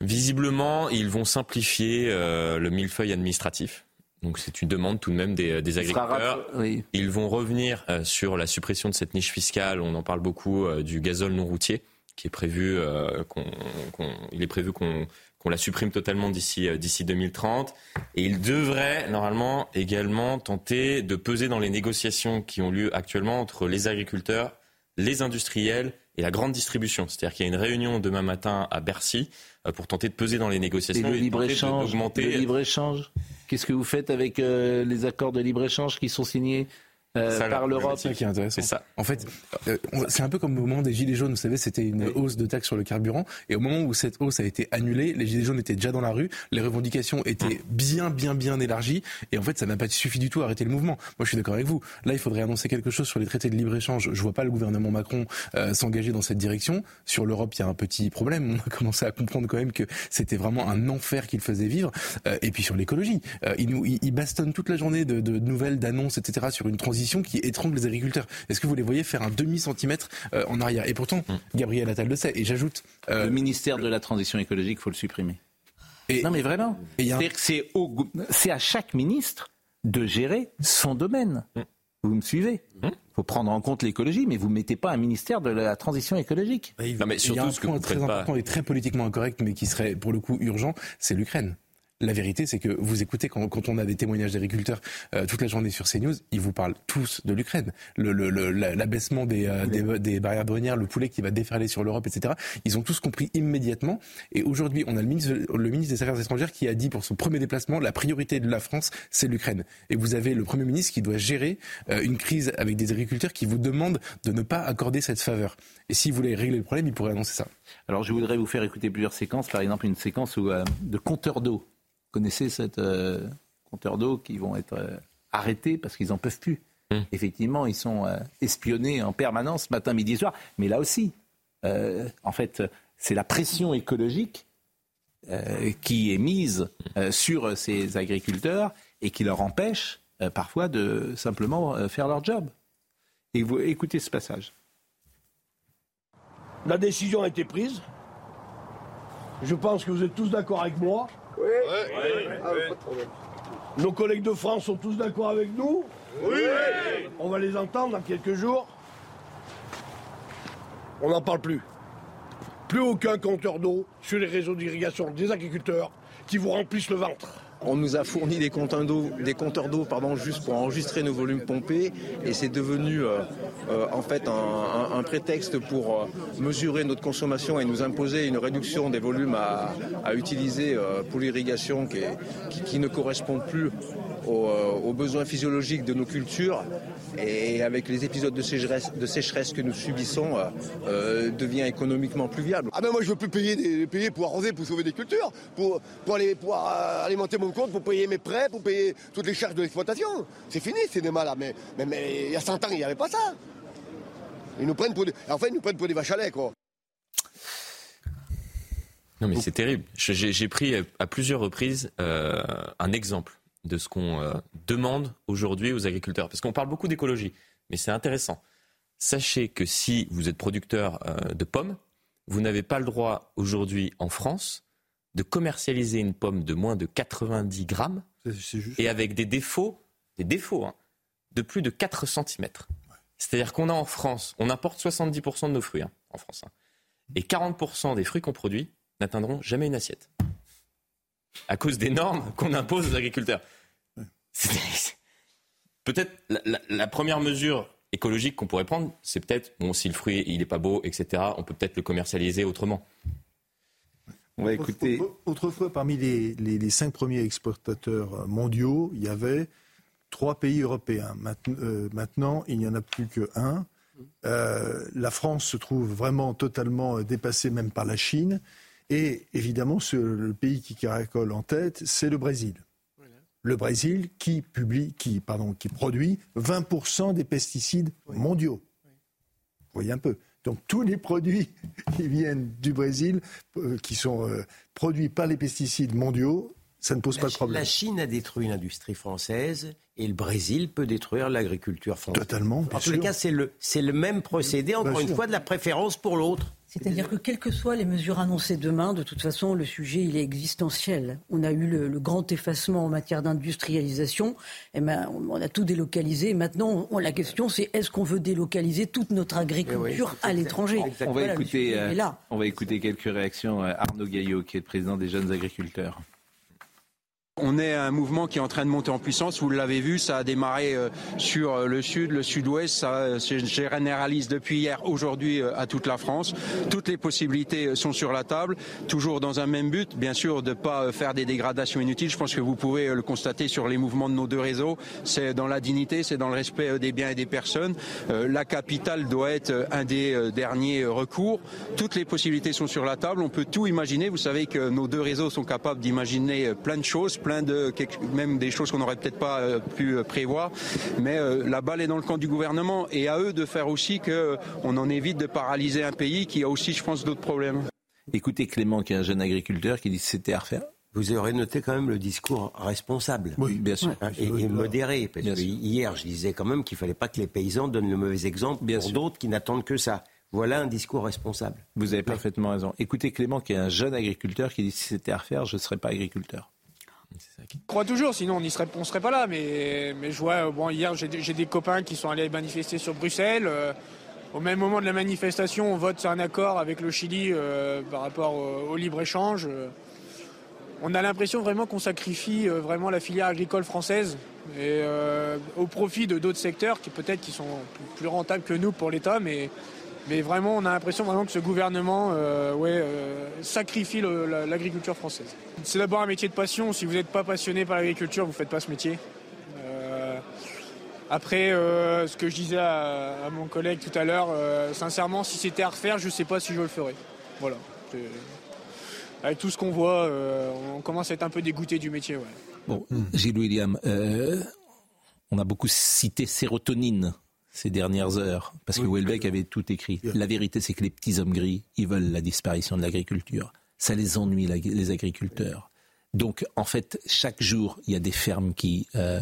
Visiblement, ils vont simplifier euh, le millefeuille administratif. Donc c'est une demande tout de même des, agriculteurs. Ils vont revenir euh, sur la suppression de cette niche fiscale. On en parle beaucoup euh, du gazole non routier, qui est prévu qu'on, il est prévu qu'on, la supprime totalement d'ici d'ici 2030. Et ils devraient normalement également tenter de peser dans les négociations qui ont lieu actuellement entre les agriculteurs, les industriels et la grande distribution. C'est-à-dire qu'il y a une réunion demain matin à Bercy euh, pour tenter de peser dans les négociations et le libre-échange. Le libre-échange. Qu'est-ce que vous faites avec euh, les accords de libre-échange qui sont signés euh, par l'Europe. C'est qui est intéressant. ça. En fait, euh, c'est un peu comme au moment des Gilets jaunes. Vous savez, c'était une hausse de taxes sur le carburant. Et au moment où cette hausse a été annulée, les Gilets jaunes étaient déjà dans la rue. Les revendications étaient bien, bien, bien élargies. Et en fait, ça n'a pas suffi du tout à arrêter le mouvement. Moi, je suis d'accord avec vous. Là, il faudrait annoncer quelque chose sur les traités de libre-échange. Je vois pas le gouvernement Macron euh, s'engager dans cette direction. Sur l'Europe, il y a un petit problème. On a *laughs* commencé à comprendre quand même que c'était vraiment un enfer qu'il faisait vivre. et puis sur l'écologie, il, nous, il, bastonne toute la journée de, de nouvelles, d'annonces, etc. sur une transition qui étrangle les agriculteurs. Est-ce que vous les voyez faire un demi-centimètre euh, en arrière? Et pourtant, mm. Gabriel Attal le sait. Et j'ajoute... Euh, le ministère de la Transition écologique, il faut le supprimer. Et, non mais vraiment. C'est à chaque ministre de gérer son domaine. Mm. Vous me suivez? Il Hum faut prendre en compte l'écologie, mais vous ne mettez pas un ministère de la transition écologique. Il Non, mais il y a un que point vous très pas- important et très politiquement incorrect, mais qui serait pour le coup urgent, c'est l'Ukraine. La vérité, c'est que vous écoutez quand, quand on a des témoignages d'agriculteurs euh, toute la journée sur CNews, ils vous parlent tous de l'Ukraine. Le, le- le- la- l'abaissement des, euh, des, des barrières douanières, le poulet qui va déferler sur l'Europe, etc. Ils ont tous compris immédiatement. Et aujourd'hui, on a le ministre, le ministre des Affaires étrangères qui a dit pour son premier déplacement, la priorité de la France, c'est l'Ukraine. Et vous avez le Premier ministre qui doit gérer euh, une crise avec des agriculteurs qui vous demandent de ne pas accorder cette faveur. Et si vous voulez régler le problème, il pourrait annoncer ça. Alors je voudrais vous faire écouter plusieurs séquences, par exemple une séquence où, euh, de compteurs d'eau. Vous connaissez cette euh, compteurs d'eau qui vont être euh, arrêtés parce qu'ils n'en peuvent plus. Hum. Effectivement, ils sont euh, espionnés en permanence, matin, midi, soir. Mais là aussi, euh, en fait, c'est la pression écologique euh, qui est mise euh, sur ces agriculteurs et qui leur empêche euh, parfois de simplement euh, faire leur job. Et vous écoutez ce passage. La décision a été prise. Je pense que vous êtes tous d'accord avec moi. Oui. Nos collègues de France sont tous d'accord avec nous. Oui. On va les entendre dans quelques jours. On n'en parle plus. Plus aucun compteur d'eau sur les réseaux d'irrigation des agriculteurs qui vous remplissent le ventre. On nous a fourni des compteurs d'eau, pardon, juste pour enregistrer nos volumes pompés, et c'est devenu euh, euh, en fait un, prétexte pour euh, mesurer notre consommation et nous imposer une réduction des volumes à, utiliser pour l'irrigation qui- qui ne correspond plus aux, euh, aux besoins physiologiques de nos cultures. Et avec les épisodes de sécheresse, de sécheresse que nous subissons, euh, euh, devient économiquement plus viable. Ah ben moi je veux plus payer, des, payer pour arroser, pour sauver des cultures, pour, pour aller pour alimenter mon compte, pour payer mes prêts, pour payer toutes les charges de l'exploitation. C'est fini ces débats-là, mais, mais, mais il y a 100 ans il n'y avait pas ça. Ils nous prennent pour des, en fait ils nous prennent pour des vaches à lait quoi. Non, mais c'est terrible. J'ai pris à plusieurs reprises euh, un exemple de ce qu'on euh, demande aujourd'hui aux agriculteurs. Parce qu'on parle beaucoup d'écologie, mais c'est intéressant. Sachez que si vous êtes producteur euh, de pommes, vous n'avez pas le droit aujourd'hui en France de commercialiser une pomme de moins de 90 grammes et avec des défauts, des défauts, hein, de plus de 4 cm. C'est-à-dire qu'on a en France, on importe 70% de nos fruits hein, en France. hein. et 40% des fruits qu'on produit n'atteindront jamais une assiette. À cause des normes qu'on impose aux agriculteurs. Peut-être la, la- la première mesure écologique qu'on pourrait prendre, c'est peut-être, bon, si le fruit il n'est pas beau, etc., on peut peut-être le commercialiser autrement. On va écouter. Autrefois, parmi les, les- les cinq premiers exportateurs mondiaux, il y avait trois pays européens. Maintenant, euh, maintenant, il n'y en a plus qu'un. Euh, la France se trouve vraiment totalement dépassée même par la Chine. Et évidemment, ce- le pays qui caracole en tête, c'est le Brésil. Le Brésil qui publie, qui, pardon, qui produit 20% des pesticides mondiaux. Vous voyez un peu. Donc tous les produits *laughs* qui viennent du Brésil, euh, qui sont euh, produits par les pesticides mondiaux, ça ne pose La pas de problème. La Chine a détruit l'industrie française et le Brésil peut détruire l'agriculture française. Totalement. En tous les cas, c'est le, même procédé, encore Bien une sûr. fois, de la préférence pour l'autre. C'est-à-dire que quelles que soient les mesures annoncées demain, de toute façon, le sujet, il est existentiel. On a eu le, le grand effacement en matière d'industrialisation, et ben, on on a tout délocalisé. Maintenant, on- la question, c'est est-ce qu'on veut délocaliser toute notre agriculture à l'étranger On va, Voilà, euh, on va écouter quelques réactions. Euh, Arnaud Gaillot, qui est le président des jeunes agriculteurs. On est un mouvement qui est en train de monter en puissance. Vous l'avez vu, ça a démarré euh, sur euh, le sud, le sud-ouest. Ça euh, se généralise depuis hier, aujourd'hui euh, à toute la France. Toutes les possibilités euh, sont sur la table, toujours dans un même but, bien sûr, de ne pas euh, faire des dégradations inutiles. Je pense que vous pouvez euh, le constater sur les mouvements de nos deux réseaux. C'est dans la dignité, c'est dans le respect euh, des biens et des personnes. Euh, La capitale doit être euh, un des euh, derniers euh, recours. Toutes les possibilités sont sur la table. On peut tout imaginer. Vous savez que nos deux réseaux sont capables d'imaginer euh, plein de choses, de quelque- même des choses qu'on n'aurait peut-être pas euh, pu euh, prévoir. Mais euh, la balle est dans le camp du gouvernement et à eux de faire aussi qu'on en évite de paralyser un pays qui a aussi, je pense, d'autres problèmes. Écoutez Clément, qui est un jeune agriculteur, qui dit que c'était à refaire. Vous aurez noté quand même le discours responsable. Oui, bien sûr. Hein, Et, et modéré. Parce Bien que sûr. hier, je disais quand même qu'il fallait pas que les paysans donnent le mauvais exemple pour d'autres qui n'attendent que ça. Voilà un discours responsable. Vous avez parfaitement raison. Écoutez Clément, qui est un jeune agriculteur, qui dit si c'était à refaire, je ne serais pas agriculteur. Je crois toujours, sinon on ne serait, on serait pas là. Mais, je vois, hier j'ai des copains qui sont allés manifester sur Bruxelles. Euh, au même moment de la manifestation, on vote sur un accord avec le Chili euh, par rapport au, libre-échange. on a l'impression vraiment qu'on sacrifie euh, vraiment la filière agricole française au profit de d'autres secteurs qui peut-être qui sont plus rentables que nous pour l'État, mais mais vraiment, on a l'impression vraiment que ce gouvernement euh, ouais, euh, sacrifie l'agriculture française. C'est d'abord un métier de passion. Si vous n'êtes pas passionné par l'agriculture, vous ne faites pas ce métier. Euh, après, ce que je disais à, mon collègue tout à l'heure, sincèrement, si c'était à refaire, je ne sais pas si je le ferais. Voilà. Avec tout ce qu'on voit, on commence à être un peu dégoûté du métier. Bon, Gilles William, on a beaucoup cité sérotonine ces dernières heures, parce que Welbeck avait tout écrit. La vérité, c'est que les petits hommes gris, ils veulent la disparition de l'agriculture. Ça les ennuie, les agriculteurs. Donc, en fait, chaque jour, il y a des fermes qui euh,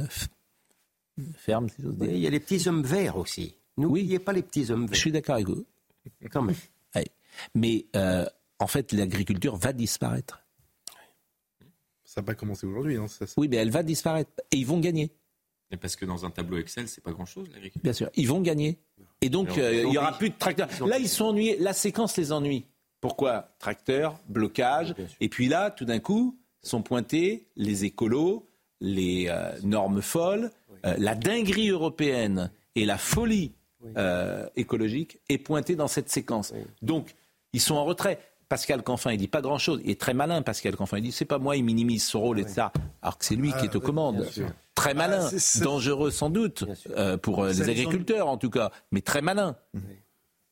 ferment, si dire. Il y a les petits hommes verts aussi. N'oubliez pas les petits hommes verts. Je suis d'accord avec vous. Quand même. Mais euh, en fait, l'agriculture va disparaître. Ça n'a pas commencé aujourd'hui. Hein, Oui, mais elle va disparaître. Et ils vont gagner. Mais parce que dans un tableau Excel, c'est pas grand-chose l'agriculture. Bien sûr, ils vont gagner. Et donc, euh, il n'y aura plus de tracteurs. Là, ils sont ennuyés. La séquence les ennuie. Pourquoi Tracteur, blocage. Et puis là, tout d'un coup, sont pointés les écolos, les euh, normes folles, euh, la dinguerie européenne et la folie écologique est pointée dans cette séquence. Donc, ils sont en retrait. Pascal Canfin, il dit pas grand-chose. Il est très malin, Pascal Canfin. Il dit c'est pas moi, il minimise son rôle et ça. Alors que c'est lui qui est aux commandes très malin, ah, dangereux sans doute euh, pour euh, les agriculteurs en tout cas, mais très malin.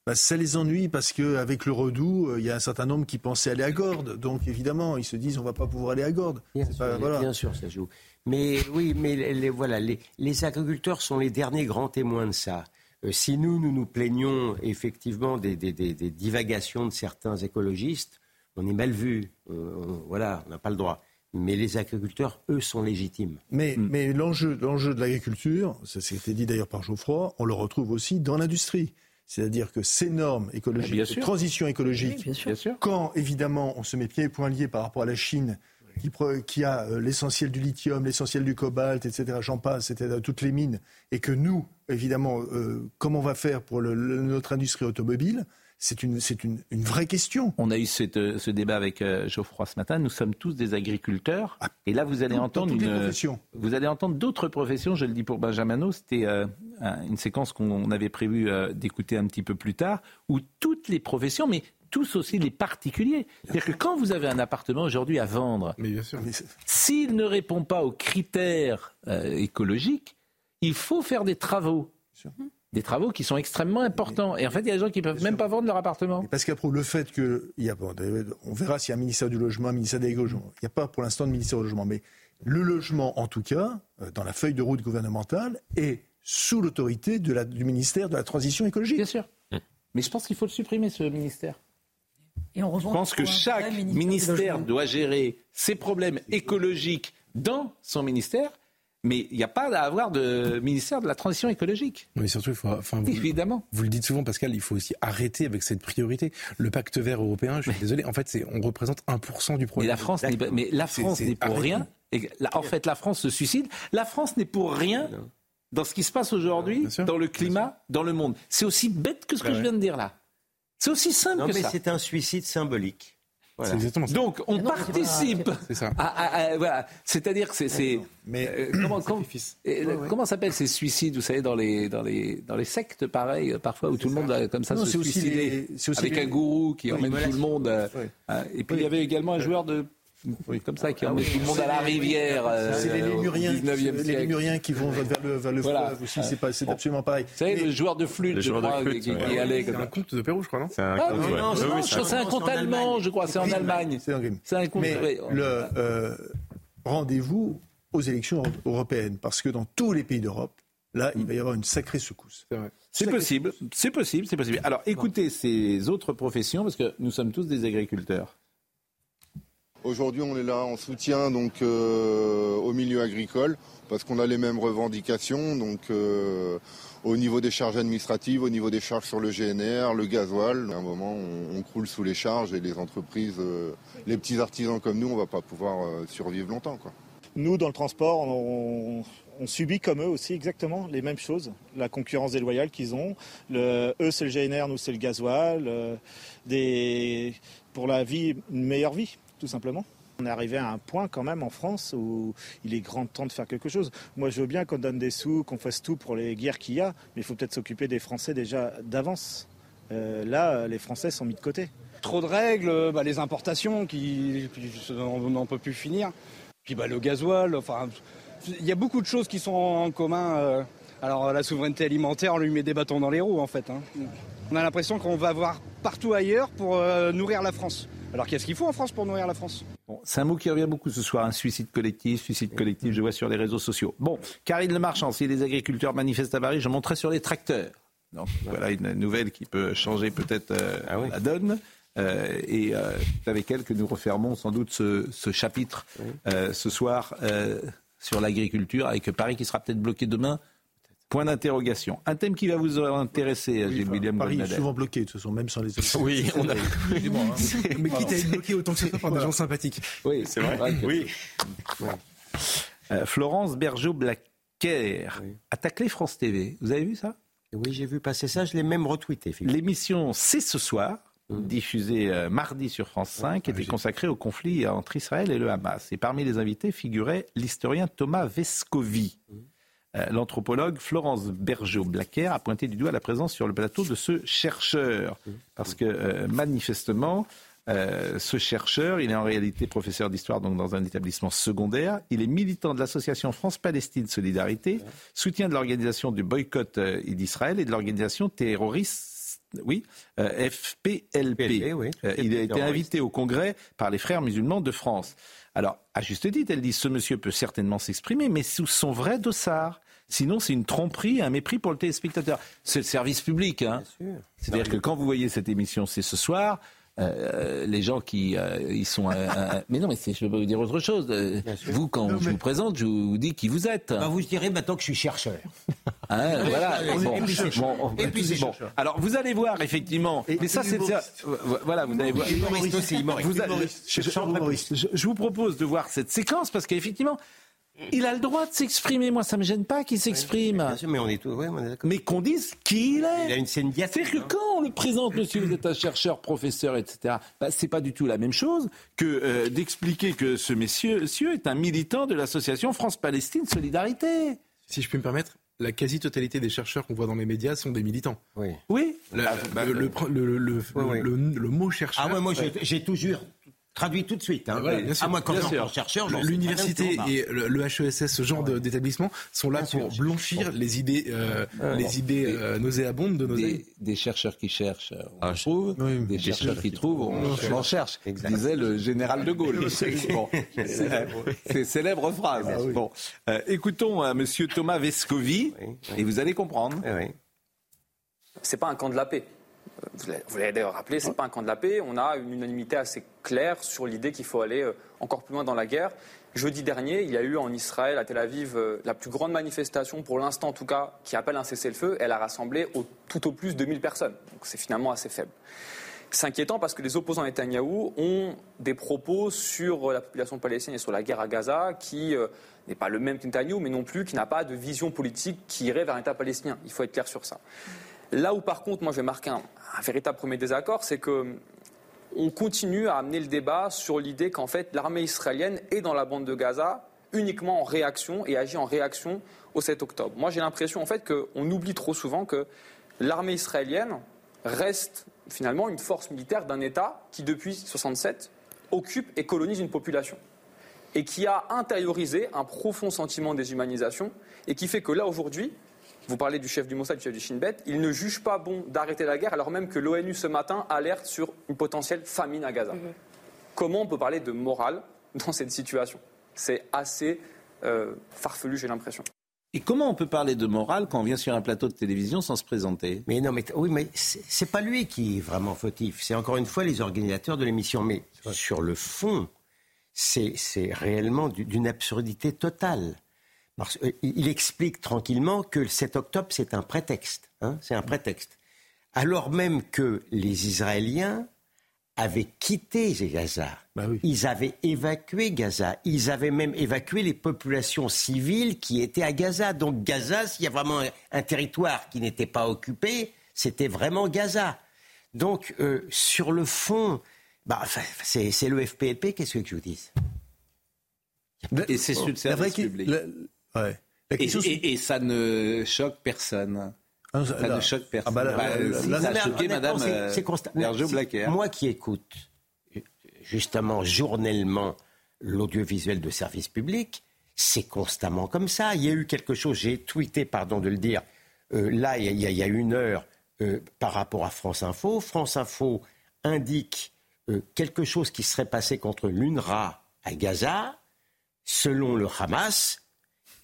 Bah, ça les ennuie parce qu'avec le redout, euh, il y a un certain nombre qui pensaient aller à Gordes. Donc évidemment, ils se disent on va pas pouvoir aller à Gordes. Bien, sûr, ça joue. Mais oui, mais les, voilà, les, agriculteurs sont les derniers grands témoins de ça. si nous, nous nous plaignons effectivement des, divagations de certains écologistes, on est mal vu. voilà, on n'a pas le droit. Mais les agriculteurs, eux, sont légitimes. Mais, mm. mais l'enjeu, l'enjeu de l'agriculture, ça s'était dit d'ailleurs par Geoffroy, on le retrouve aussi dans l'industrie. C'est-à-dire que ces normes écologiques, ces transitions écologiques, quand évidemment on se met pieds et poings liés par rapport à la Chine, qui, qui a euh, l'essentiel du lithium, l'essentiel du cobalt, etc., j'en passe, c'était toutes les mines, et que nous, évidemment, euh, comment on va faire pour notre industrie automobile c'est une, une, une, vraie question. On a eu cette, ce débat avec euh, Geoffroy ce matin. Nous sommes tous des agriculteurs. Ah, et là, vous allez entendre une, vous allez entendre d'autres professions. Je le dis pour Benjamino, c'était euh, une séquence qu'on avait prévu euh, d'écouter un petit peu plus tard, où toutes les professions, mais tous aussi les particuliers. C'est-à-dire que quand vous avez un appartement aujourd'hui à vendre, s'il ne répond pas aux critères écologiques, il faut faire des travaux des travaux qui sont extrêmement importants. Et en fait, il y a des gens qui ne peuvent même pas vendre leur appartement. parce qu'après, le fait que. Il y a, on verra s'il y a un ministère du logement, un ministère des logements. Il n'y a pas pour l'instant de ministère du logement. Mais le logement, en tout cas, euh, dans la feuille de route gouvernementale, est sous l'autorité du ministère de la transition écologique. Bien sûr. Mais je pense qu'il faut le supprimer, ce ministère. Et on je pense que chaque ministère doit gérer ses problèmes écologiques dans son ministère mais il n'y a pas à avoir de ministère de la transition écologique. Mais surtout, il faut, enfin, vous, évidemment. Vous le dites souvent, Pascal, il faut aussi arrêter avec cette priorité. Le pacte vert européen, je suis désolé, en fait, on représente 1% du problème. Mais la France n'est, mais la France n'est pour rien. Et en fait, la France se suicide. La France n'est pour rien dans ce qui se passe aujourd'hui, dans le climat, dans le monde. C'est aussi bête que ce que je viens de dire là. C'est aussi simple non, que mais c'est un suicide symbolique. Donc on participe. C'est voilà. C'est-à-dire que c'est. Mais euh, comment comment, s'appellent ces suicides Vous savez dans les dans les dans les sectes pareil euh, parfois où tout le monde comme ça se suicider avec un gourou qui emmène tout le monde. Euh, et puis il y avait également un joueur de oui. Comme ça, qui emmène tout le monde à la rivière. c'est les Lémuriens, les Lémuriens qui vont vers le, vers le fleuve aussi. C'est, pas, c'est absolument pareil. Vous savez, le joueur de flûte, je crois, qui, allait. C'est un conte de Pérou, je crois, non C'est un ah, conte, non, non, c'est un conte allemand, je crois. C'est en Allemagne. C'est un conte. Mais le rendez-vous aux élections européennes, parce que dans tous les pays d'Europe, là, il va y avoir une sacrée secousse. C'est possible, c'est possible, c'est possible. Alors écoutez ces autres professions, parce que nous sommes tous des agriculteurs. Aujourd'hui, on est là en soutien donc euh, au milieu agricole parce qu'on a les mêmes revendications. Donc euh, au niveau des charges administratives, au niveau des charges sur le GNR, le gasoil, à un moment, on, croule sous les charges et les entreprises, euh, les petits artisans comme nous, on va pas pouvoir survivre longtemps. Quoi. Nous, dans le transport, on, subit comme eux aussi exactement les mêmes choses. La concurrence déloyale qu'ils ont. eux, c'est le GNR, nous, c'est le gasoil. pour la vie, une meilleure vie, tout simplement. On est arrivé à un point quand même en France où il est grand temps de faire quelque chose. Moi je veux bien qu'on donne des sous, qu'on fasse tout pour les guerres qu'il y a, mais il faut peut-être s'occuper des Français déjà d'avance. Euh, là, les Français sont mis de côté. Trop de règles, bah, les importations, qui, on n'en peut plus finir. Puis bah, le gasoil, enfin, il y a beaucoup de choses qui sont en commun. Euh. alors la souveraineté alimentaire, on lui met des bâtons dans les roues en fait. Hein. On a l'impression qu'on va voir partout ailleurs pour euh, nourrir la France. Alors qu'est-ce qu'il faut en France pour nourrir la France? C'est un mot qui revient beaucoup ce soir, un suicide collectif, suicide collectif, je vois sur les réseaux sociaux. Bon, Karine Le Marchand, si les agriculteurs manifestent à Paris, je montrerai sur les tracteurs. Donc voilà une nouvelle qui peut changer peut-être euh, ah la donne. Euh, et euh, c'est avec elle que nous refermons sans doute ce, chapitre ce soir sur l'agriculture, avec Paris qui sera peut-être bloqué demain. Point d'interrogation. Un thème qui va vous intéresser, oui, Gilles William Paris est souvent bloqué, de toute façon, même sans les *laughs* autres. Oui, on a... Mais quitte à être bloqué autant que ce soit par des gens sympathiques. Oui, c'est vrai. Oui. Florence Bergeau-Blaquer a taclé France TV. Vous avez vu ça? Oui, j'ai vu passer ça, je l'ai même retweeté. L'émission C'est ce soir, mmh. diffusée euh, mardi sur France 5, était consacrée au conflit entre Israël et le Hamas. Et parmi les invités figurait l'historien Thomas Vescovi. Mmh. Euh, l'anthropologue Florence Bergeau-Blaquer a pointé du doigt la présence sur le plateau de ce chercheur. Parce que euh, manifestement, euh, ce chercheur, il est en réalité professeur d'histoire donc dans un établissement secondaire. Il est militant de l'association France-Palestine Solidarité, soutien de l'organisation du boycott euh, d'Israël et de l'organisation terroriste, oui, euh, FPLP. il a été invité au Congrès par les frères musulmans de France. Alors, à juste titre, elle dit ce monsieur peut certainement s'exprimer, mais sous son vrai dossard. Sinon, c'est une tromperie, un mépris pour le téléspectateur. C'est le service public. Hein. C'est-à-dire que quand vous voyez cette émission, c'est ce soir. Euh, les gens qui euh, ils sont. *laughs* mais non, mais je peux vous dire autre chose. Euh, vous, quand je vous présente, je vous dis qui vous êtes. Bah, vous direz maintenant que je suis chercheur. *laughs* Hein, voilà. et puis bon, Alors vous allez voir effectivement. mais ça c'est voilà, vous allez voir. je vous propose de voir cette séquence parce qu'effectivement il a le droit de s'exprimer. Moi, ça me gêne pas qu'il s'exprime. mais on est tout, Mais qu'on dise qui il est. Il a une scène C'est-à-dire que quand on le présente, monsieur, vous êtes un chercheur, professeur, etc., bah, c'est pas du tout la même chose que euh, d'expliquer que ce monsieur, monsieur est un militant de l'association France-Palestine Solidarité. Si je puis me permettre, la quasi-totalité des chercheurs qu'on voit dans les médias sont des militants. Oui. Oui. le, mot chercheur. Ah ouais, moi j'ai toujours traduit tout de suite. Hein. à moi, quand chercheur, l'université et le, HESS, ce genre d'établissement, sont là pour blanchir les idées, euh, les idées euh, nauséabondes de nos des, des, chercheurs qui cherchent, on ah, trouve. des, chercheurs, qui trouvent, on, en cherche. Disait le général de Gaulle. *laughs* C'est célèbre phrase. Ah bon, euh, écoutons Monsieur Thomas Vescovi et vous allez comprendre. C'est pas un camp de la paix vous l'avez d'ailleurs rappelé, ce n'est pas un camp de la paix. On a une unanimité assez claire sur l'idée qu'il faut aller euh, encore plus loin dans la guerre. Jeudi dernier, il y a eu en Israël, à Tel Aviv, euh, la plus grande manifestation, pour l'instant en tout cas, qui appelle un cessez-le-feu. Elle a rassemblé tout au plus 2000 personnes. Donc c'est finalement assez faible. C'est inquiétant parce que les opposants à Netanyahou ont des propos sur la population palestinienne et sur la guerre à Gaza qui euh, n'est pas le même que Netanyahou, mais non plus qui n'a pas de vision politique qui irait vers un État palestinien. Il faut être clair sur ça. Là où par contre, moi je vais marquer un, véritable premier désaccord, c'est que on continue à amener le débat sur l'idée qu'en fait l'armée israélienne est dans la bande de Gaza uniquement en réaction et agit en réaction au 7 octobre. Moi j'ai l'impression en fait qu'on oublie trop souvent que l'armée israélienne reste finalement une force militaire d'un État qui depuis 1967 occupe et colonise une population et qui a intériorisé un profond sentiment de déshumanisation et qui fait que là aujourd'hui vous parlez du chef du Mossad, du chef du Shin Bet. Il ne juge pas bon d'arrêter la guerre alors même que l'ONU ce matin alerte sur une potentielle famine à Gaza. Mhm. Comment on peut parler de morale dans cette situation? C'est assez euh, farfelu, j'ai l'impression. Et comment on peut parler de morale quand on vient sur un plateau de télévision sans se présenter? Mais non, mais oui, mais c'est pas lui qui est vraiment fautif. C'est encore une fois les organisateurs de l'émission. Mais sur le fond, c'est réellement d'une absurdité totale. Euh, il explique tranquillement que le 7 octobre, c'est un prétexte. Hein, c'est un prétexte. Alors même que les Israéliens avaient quitté Gaza. Bah Ils avaient évacué Gaza. Ils avaient même évacué les populations civiles qui étaient à Gaza. Donc Gaza, s'il y a vraiment un, un territoire qui n'était pas occupé, c'était vraiment Gaza. Donc euh, sur le fond, bah, enfin, c'est le FPLP, qu'est-ce que je vous dis? Et c'est sur le La vraie ouais. La Et, question, c'est- et- et ça ne choque personne. Ah, ça ne choque personne. ah bah là, Bah, là, si, là, ça a choqué Madame c'est- euh, Blacker. Moi qui écoute justement journellement l'audiovisuel de service public, c'est constamment comme ça. Il y a eu quelque chose, j'ai tweeté, pardon de le dire, euh, là, il y, a- il y a- il y a une heure euh, par rapport à France Info. France Info indique euh, quelque chose qui serait passé contre l'UNRWA à Gaza, selon le Hamas,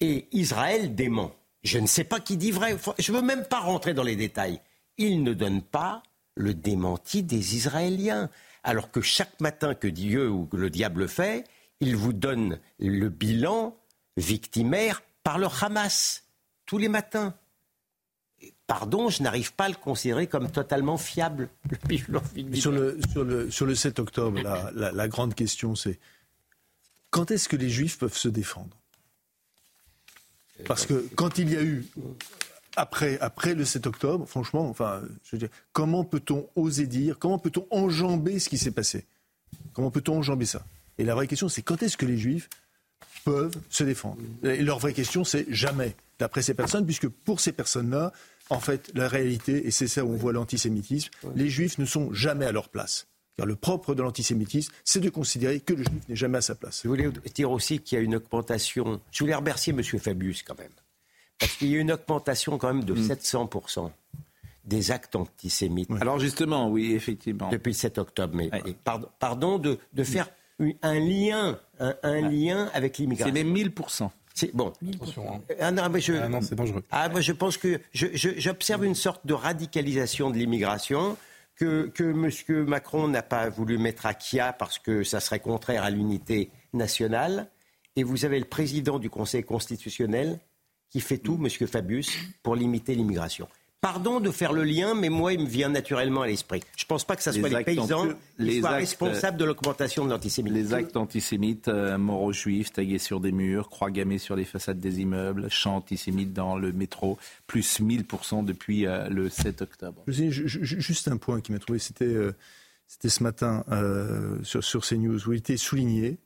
et Israël dément. Je ne sais pas qui dit vrai. Je ne veux même pas rentrer dans les détails. Il ne donne pas le démenti des Israéliens. Alors que chaque matin que Dieu ou que le diable fait, il vous donne le bilan victimaire par le Hamas. Tous les matins. Pardon, je n'arrive pas à le considérer comme totalement fiable. *laughs* le bilan sur, le, sur, le, sur le 7 octobre, la, la- la grande question, c'est quand est-ce que les Juifs peuvent se défendre? Parce que quand il y a eu, après, après le 7 octobre, franchement, enfin, je veux dire, comment peut-on oser dire, comment peut-on enjamber ce qui s'est passé? Comment peut-on enjamber ça? Et la vraie question, c'est quand est-ce que les Juifs peuvent se défendre? Et leur vraie question, c'est jamais, d'après ces personnes, puisque pour ces personnes-là, en fait, la réalité, et c'est ça où on voit l'antisémitisme, les Juifs ne sont jamais à leur place. Car le propre de l'antisémitisme, c'est de considérer que le Juif n'est jamais à sa place. Je voulais dire aussi qu'il y a une augmentation. Je voulais remercier M. Fabius quand même. Parce qu'il y a une augmentation quand même de 700% des actes antisémites. Alors justement, oui, effectivement. Depuis le 7 octobre. Mais pardon, pardon de, de faire une- un lien, un, un lien avec l'immigration. C'est même 1000%. C'est bon. Ah non, mais je, Ah non, c'est dangereux. Ah, moi, je pense que je- je- j'observe une sorte de radicalisation de l'immigration que, M. Macron n'a pas voulu mettre à Kia parce que ça serait contraire à l'unité nationale. Et vous avez le président du Conseil constitutionnel qui fait tout, M. Fabius, pour limiter l'immigration. Pardon de faire le lien, mais moi, il me vient naturellement à l'esprit. Je ne pense pas que ce soit les, paysans anti- qui les soient actes- responsables de l'augmentation de l'antisémitisme. Les actes antisémites, euh, morts aux juifs, tagués sur des murs, croix gammées sur les façades des immeubles, chants antisémites dans le métro, plus 1000% depuis euh, le 7 octobre. Je juste un point qui m'a trouvé, c'était euh, ce matin euh, sur, sur CNews où il était souligné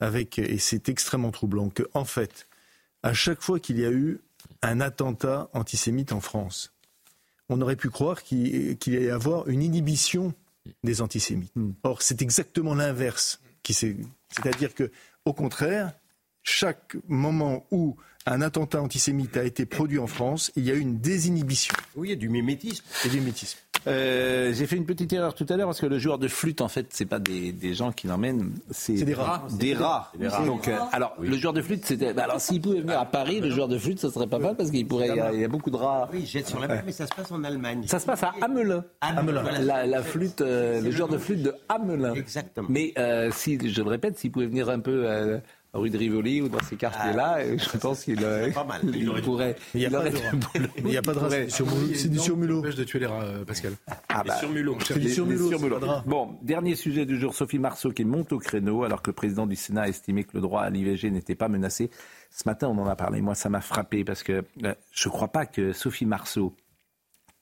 avec et c'est extrêmement troublant que en fait à chaque fois qu'il y a eu un attentat antisémite en France, on aurait pu croire qu'il allait y avoir une inhibition des antisémites. Or c'est exactement l'inverse c'est-à-dire que au contraire chaque moment où un attentat antisémite a été produit en France, il y a eu une désinhibition. Oui, il y a du mimétisme. Et du mimétisme. Euh, J'ai fait une petite erreur tout à l'heure parce que le joueur de flûte, en fait, c'est pas des, des gens qui l'emmènent, c'est des rats. Des rats. Des rats. Donc, euh, alors, le joueur de flûte, c'était. bah, alors, s'il pouvait venir à Paris, le joueur de flûte, ça serait pas mal parce qu'il pourrait. Il y, a, il y a beaucoup de rats. Oui, jette sur la mer, mais ça se passe en Allemagne. Ça se passe à Hamelin. Hamelin. La, la flûte, euh, le joueur de flûte de Hamelin. Exactement. Mais euh, si, je le répète, s'il pouvait venir un peu rue de Rivoli ou dans ces quartiers-là, euh, je pense qu'il euh, pas mal. il pourrait. Il n'y a, pas de du rat. boulot. Il n'y a pas de rat, c'est du surmulot. De tuer les rats, euh, Pascal. Ah bah, C'est du surmulot. Bon, dernier sujet du jour, Sophie Marceau qui monte au créneau alors que le président du Sénat a estimé que le droit à l'IVG n'était pas menacé. Ce matin, on en a parlé. Moi, ça m'a frappé parce que je ne crois pas que Sophie Marceau,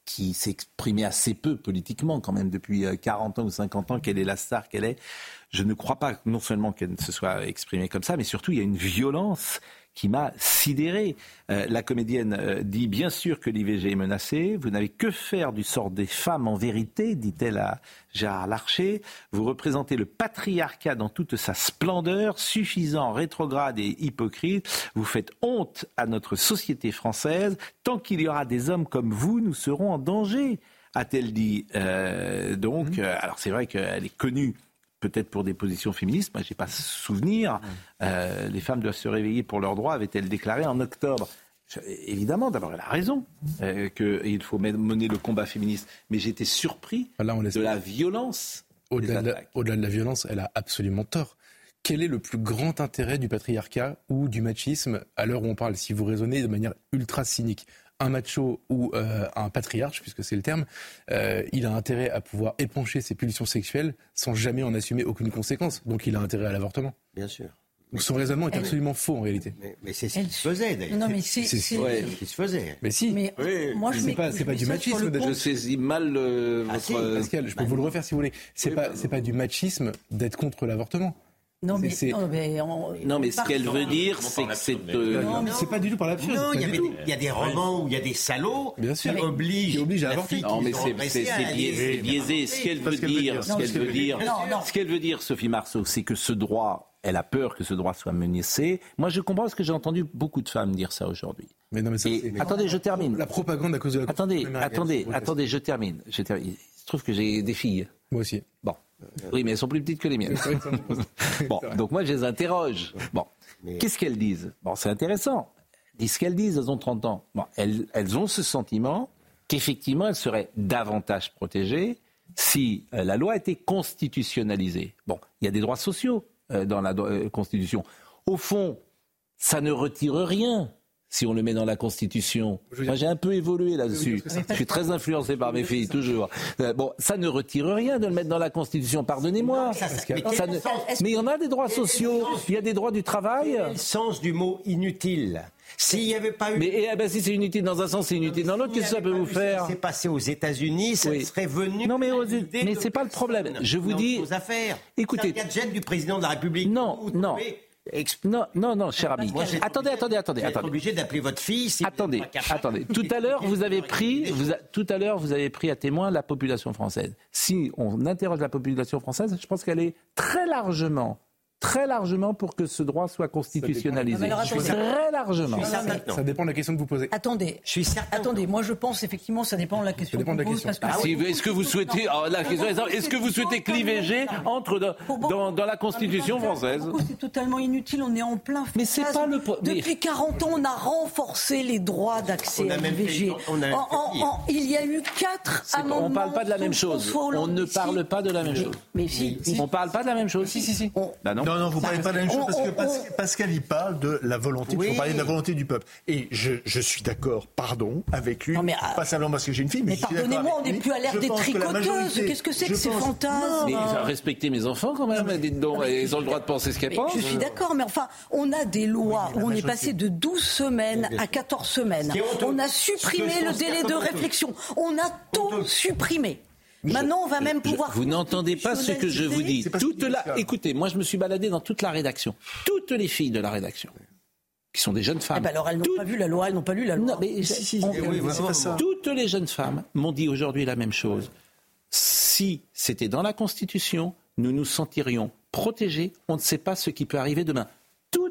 qui s'exprimait assez peu politiquement quand même depuis euh, 40 ans ou 50 ans, qu'elle est la star qu'elle est, je ne crois pas non seulement qu'elle se soit exprimée comme ça, mais surtout il y a une violence qui m'a sidéré. Euh, la comédienne euh, dit bien sûr que l'IVG est menacée. Vous n'avez que faire du sort des femmes en vérité, dit-elle à Gérard Larcher. Vous représentez le patriarcat dans toute sa splendeur, suffisant, rétrograde et hypocrite. Vous faites honte à notre société française. Tant qu'il y aura des hommes comme vous, nous serons en danger, a-t-elle dit. Euh, donc, euh, alors c'est vrai qu'elle est connue peut-être pour des positions féministes, moi j'ai pas souvenir. Euh, les femmes doivent se réveiller pour leurs droits, avait-elle déclaré en octobre. Je- évidemment, d'abord elle a raison euh, qu'il faut men- mener le combat féministe, mais j'étais surpris Là, on laisse de la violence. De, au-delà de la violence, elle a absolument tort. Quel est le plus grand intérêt du patriarcat ou du machisme à l'heure où on parle, si vous raisonnez de manière ultra cynique? Un macho ou euh, un patriarche, puisque c'est le terme, euh, il a intérêt à pouvoir épancher ses pulsions sexuelles sans jamais en assumer aucune conséquence. Donc il a intérêt à l'avortement. Bien sûr. Donc son raisonnement est absolument faux en réalité. Mais, mais c'est ce qui se faisait d'ailleurs. Non, mais c'est. Ouais, ce qui se faisait. Mais si, Mais moi, je c'est pas, pas du machisme. Je saisis mal euh, Ah, votre. si. Pascal, je peux vous le refaire si vous voulez. C'est pas, c'est pas du machisme d'être contre l'avortement. Non, mais, C'est- non, mais, on- Non, mais on ce qu'elle veut dire, c'est que c'est. euh, Non, mais c'est pas du tout par l'absurde. Non, il y, a des romans où il y a des salauds Bien sûr. qui obligent, Qui obligent à la avorter. Non, mais c'est biaisé. c'est biaisé. Ce qu'elle veut dire, ce qu'elle veut dire, ce qu'elle veut dire, Sophie Marceau, c'est que ce droit, elle a peur que ce droit soit menacé. Moi, je comprends parce que j'ai entendu beaucoup de femmes dire ça aujourd'hui. Mais non, mais ça, Et- c'est- attendez, je termine. La propagande à cause de la Attendez, attendez, attendez, je termine. Je termine. Il se trouve que j'ai des filles. Moi aussi. Bon. Oui, mais elles sont plus petites que les miennes. *laughs* bon, donc moi, je les interroge. Bon, qu'est-ce qu'elles disent? Bon, c'est intéressant. Elles disent ce qu'elles disent, elles ont 30 ans. Bon, elles, elles ont ce sentiment qu'effectivement, elles seraient davantage protégées si euh, la loi était constitutionnalisée. Bon, il y a des droits sociaux euh, dans la euh, Constitution. Au fond, ça ne retire rien si on le met dans la Constitution. Moi, j'ai un peu évolué là-dessus. Je suis très influencé par mes filles, toujours. Euh, bon, ça ne retire rien de le mettre dans la Constitution, pardonnez-moi. ça- ça- mais il y en a des droits sociaux, il y a des droits du travail. Le sens du mot inutile? S'il n'y avait pas eu. Mais eh ben, si c'est inutile dans un sens, c'est inutile dans l'autre, qu'est-ce que ça peut vous faire C'est passé aux États-Unis, ça Oui. serait venu. Non, mais aux- mais c'est pas le problème. Je vous dis- affaires. Écoutez- C'est un gadget du président de la République. Non, Vous non. trouvez- Non, non, non, cher ami. Moi, Attendez, obligé- attendez, attendez, attendez. obligé d'appeler votre fille. si vous Attendez, attendez. Tout à l'heure, vous avez pris, vous a- tout à l'heure, vous avez pris à témoin la population française. Si on interroge la population française, je pense qu'elle est très largement, très largement pour que ce droit soit constitutionnalisé. Non, alors. Très largement. Ça dépend de la question que vous posez. Attendez. Je suis certain. Attendez, moi je pense effectivement ça dépend de la question. Ça dépend de la question. Si- Est-ce que vous souhaitez, alors, la question est-ce que vous souhaitez que l'IVG entre dans, dans- dans la Constitution française C'est totalement inutile, on est en plein Mais c'est pas le Depuis 40 ans, on a renforcé les droits d'accès On a à l'IVG. Il y a eu quatre amendements. On ne parle pas de la même chose. On ne parle pas de la même chose. Mais si, si. On ne parle pas de la même chose. Si, si, si. Bah non. Non, non, vous parlez pas de la même chose parce On- que on- Pas- Pascal, il parle de la volonté, Oui. vous parlez de la volonté du peuple. Et je, je suis d'accord, pardon, avec lui, Non, mais, ah, pas simplement parce que j'ai une fille, mais, Mais pardonnez-moi, on n'est plus à l'ère des tricoteuses. Qu'est-ce que c'est que ces pense- fantasmes Mais respecter mes enfants quand même. Dites donc, ils ont le droit de penser ce qu'ils pensent. je suis d'accord, mais enfin, on a des lois Oui, où on est passé de 12 semaines à 14 semaines. On a supprimé le délai de réflexion. On a tout supprimé. Maintenant, on va même Je- pouvoir. vous n'entendez pas ce que je vous dis. Toute la, écoutez, moi je me suis baladé dans toute la rédaction. Toutes les filles de la rédaction, qui sont des jeunes Eh femmes. ben alors, elles n'ont pas vu la loi, elles n'ont pas lu la loi. Non, mais on- Eh oui, vraiment, moi. toutes les jeunes femmes m'ont dit aujourd'hui la même chose. Si c'était dans la Constitution, nous nous sentirions protégés. On ne sait pas ce qui peut arriver demain.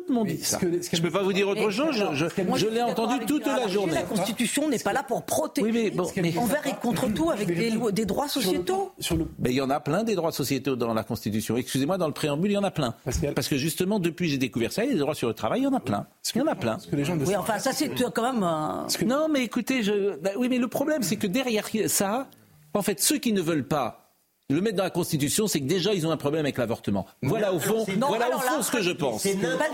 Toutes m'ont dit ça. que- Je ne peux pas vous dire autre chose. Je, l'ai entendu toute la journée. La Constitution n'est pas là pour protéger, Oui, mais bon, mais- envers et contre tout avec des, lois- des droits sociétaux. Sur le, Mais il y en a plein des droits sociétaux dans la Constitution. Excusez-moi, dans le préambule, il y en a plein. Pascal. Parce que justement, depuis que j'ai découvert ça, il y a des droits sur le travail, il y en a plein. Il y en a plein. que les gens Oui, enfin, ça, c'est quand même. un- Non, mais écoutez, je... bah oui, mais le problème, c'est que derrière ça, en fait, ceux qui ne veulent pas le mettre dans la Constitution, c'est que déjà, ils ont un problème avec l'avortement. Voilà au fond, Non, voilà au fond là, ce que je pense.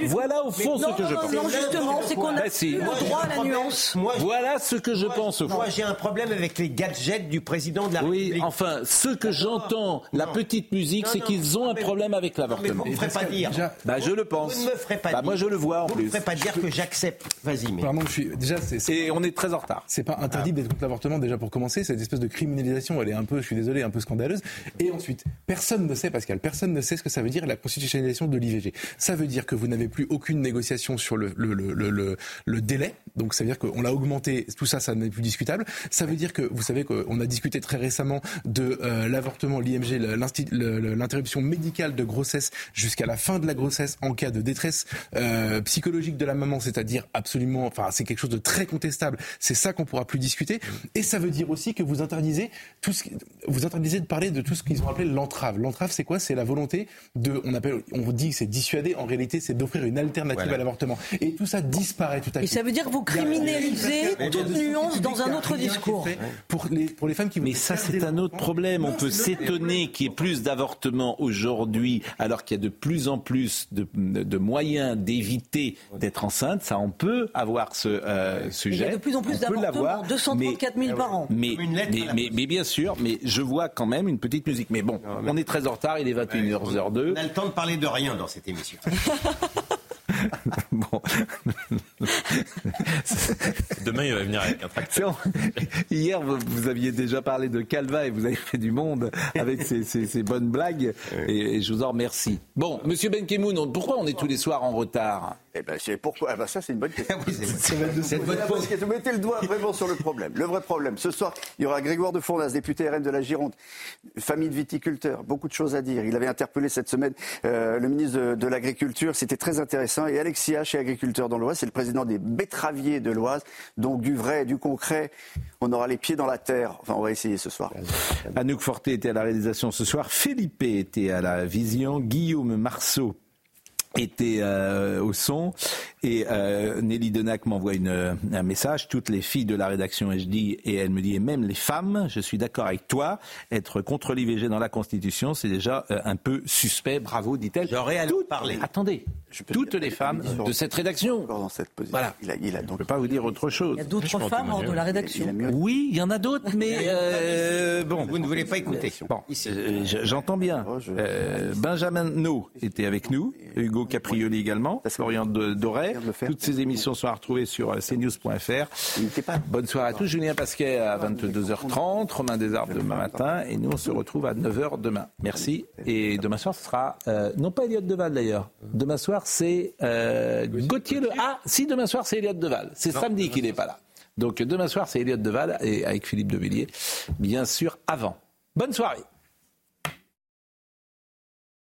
Voilà au fond ce que non, je pense. non, justement, c'est qu'on a si. plus Moi, le droit à la nuance. Moi, Voilà ce que je pense au fond. Moi, j'ai un problème avec les gadgets du président de la Oui, République. enfin, ce que j'entends, la petite musique, c'est qu'ils ont un problème avec l'avortement. vous ne me ferez pas dire. déjà- Bah, je le pense. Vous ne me ferez pas Bah, dire. moi, je le vois en Vous ne me plus. ferez pas dire que j'accepte. Vas-y, mais. Pardon, je suis déjà c'est c'est- Et on est très en retard. c'est pas interdit d'être contre l'avortement déjà pour commencer. Cette espèce de criminalisation, elle est un peu, je suis désolé, un peu scandaleuse. Et ensuite, personne ne sait, Pascal, personne ne sait ce que ça veut dire la constitutionnalisation de l'IVG. Ça veut dire que vous n'avez plus aucune négociation sur le délai. Donc ça veut dire qu'on l'a augmenté. Tout ça, ça n'est plus discutable. Ça veut dire que vous savez qu'on a discuté très récemment de euh, l'avortement, l'IMG, l'interruption médicale de grossesse jusqu'à la fin de la grossesse en cas de détresse euh, psychologique de la maman, c'est-à-dire absolument, enfin c'est quelque chose de très contestable. C'est ça qu'on pourra plus discuter. Et ça veut dire aussi que vous interdisez tout ce, vous interdisez de parler de tout tout ce qu'ils ont appelé l'entrave. L'entrave, c'est quoi? C'est la volonté de, on appelle, on dit que c'est dissuader. En réalité, c'est d'offrir une alternative à l'avortement. Et tout ça disparaît tout à coup. Et ça veut dire que vous criminalisez toute nuance dans un autre discours. Pour les, pour les femmes qui Mais ça, c'est un autre problème. On peut s'étonner qu'il y ait plus d'avortements aujourd'hui, alors qu'il y a de plus en plus de, de moyens d'éviter d'être enceinte. Ça, on peut avoir ce euh, sujet. Il y a de plus en plus d'avortements, 234 000 par an. Mais, mais, mais, mais, bien sûr, mais je vois quand même une petite musique. Mais bon, on est très en retard, il est 21h02. On a le temps de parler de rien dans cette émission. *laughs* bon. *laughs* Demain, il va venir avec un tracteur. Hier, vous, vous, aviez déjà parlé de Calva et vous avez fait du monde avec ces, ces, ces bonnes blagues. *laughs* Et, et, je vous en remercie. Bon, Monsieur Benkemoun, pourquoi on est tous les soirs en retard? Eh ben, c'est pourquoi? Eh ben, ça, c'est une bonne question. *laughs* c'est votre Parce que vous mettez le doigt vraiment sur le problème. Le vrai problème. Ce soir, il y aura Grégoire de Fournas, député RN de la Gironde, famille de viticulteurs, beaucoup de choses à dire. Il avait interpellé cette semaine euh, le ministre de, de l'Agriculture. C'était très intéressant. Et Alexis H. est agriculteur dans l'Oise. C'est le président des betteraviers de l'Oise. Donc, du vrai, du concret. On aura les pieds dans la terre. Enfin, on va essayer ce soir. Anouk Forté était à la réalisation ce soir. Felipe était à la vision. Guillaume Marceau était euh, au son. Et euh, Nelly Denac m'envoie une, un message. Toutes les filles de la rédaction et je dis et elle me dit et même les femmes je suis d'accord avec toi. Être contre l'IVG dans la Constitution c'est déjà euh, un peu suspect. Bravo dit-elle. J'aurais à Toutes- parler. attendez. Toutes les femmes de cette rédaction. dans cette position. voilà. Il a, il a donc. peux pas vous dire autre chose. Il y a d'autres femmes hors de la rédaction. oui il y en a d'autres mais euh, bon vous ne voulez pas écouter. Bon, euh, je- j'entends bien. Euh, Benjamin No était avec nous, Hugo Caprioli également, Florian De- Doré. Toutes ces émissions sont à retrouver sur euh, cnews.fr. Bonne soirée à tous. Julien Pasquet à 22h30, Romain Desarbes demain matin, et nous on se retrouve à 9h demain. Merci. Et demain soir, ce sera euh, non pas Elliot Deval d'ailleurs. Demain soir, c'est euh, Gauthier Le. Ah, si demain soir, c'est Elliot Deval. C'est samedi qu'il n'est pas là. Donc demain soir, c'est Elliot Deval et avec Philippe Devilliers, bien sûr, avant. Bonne soirée.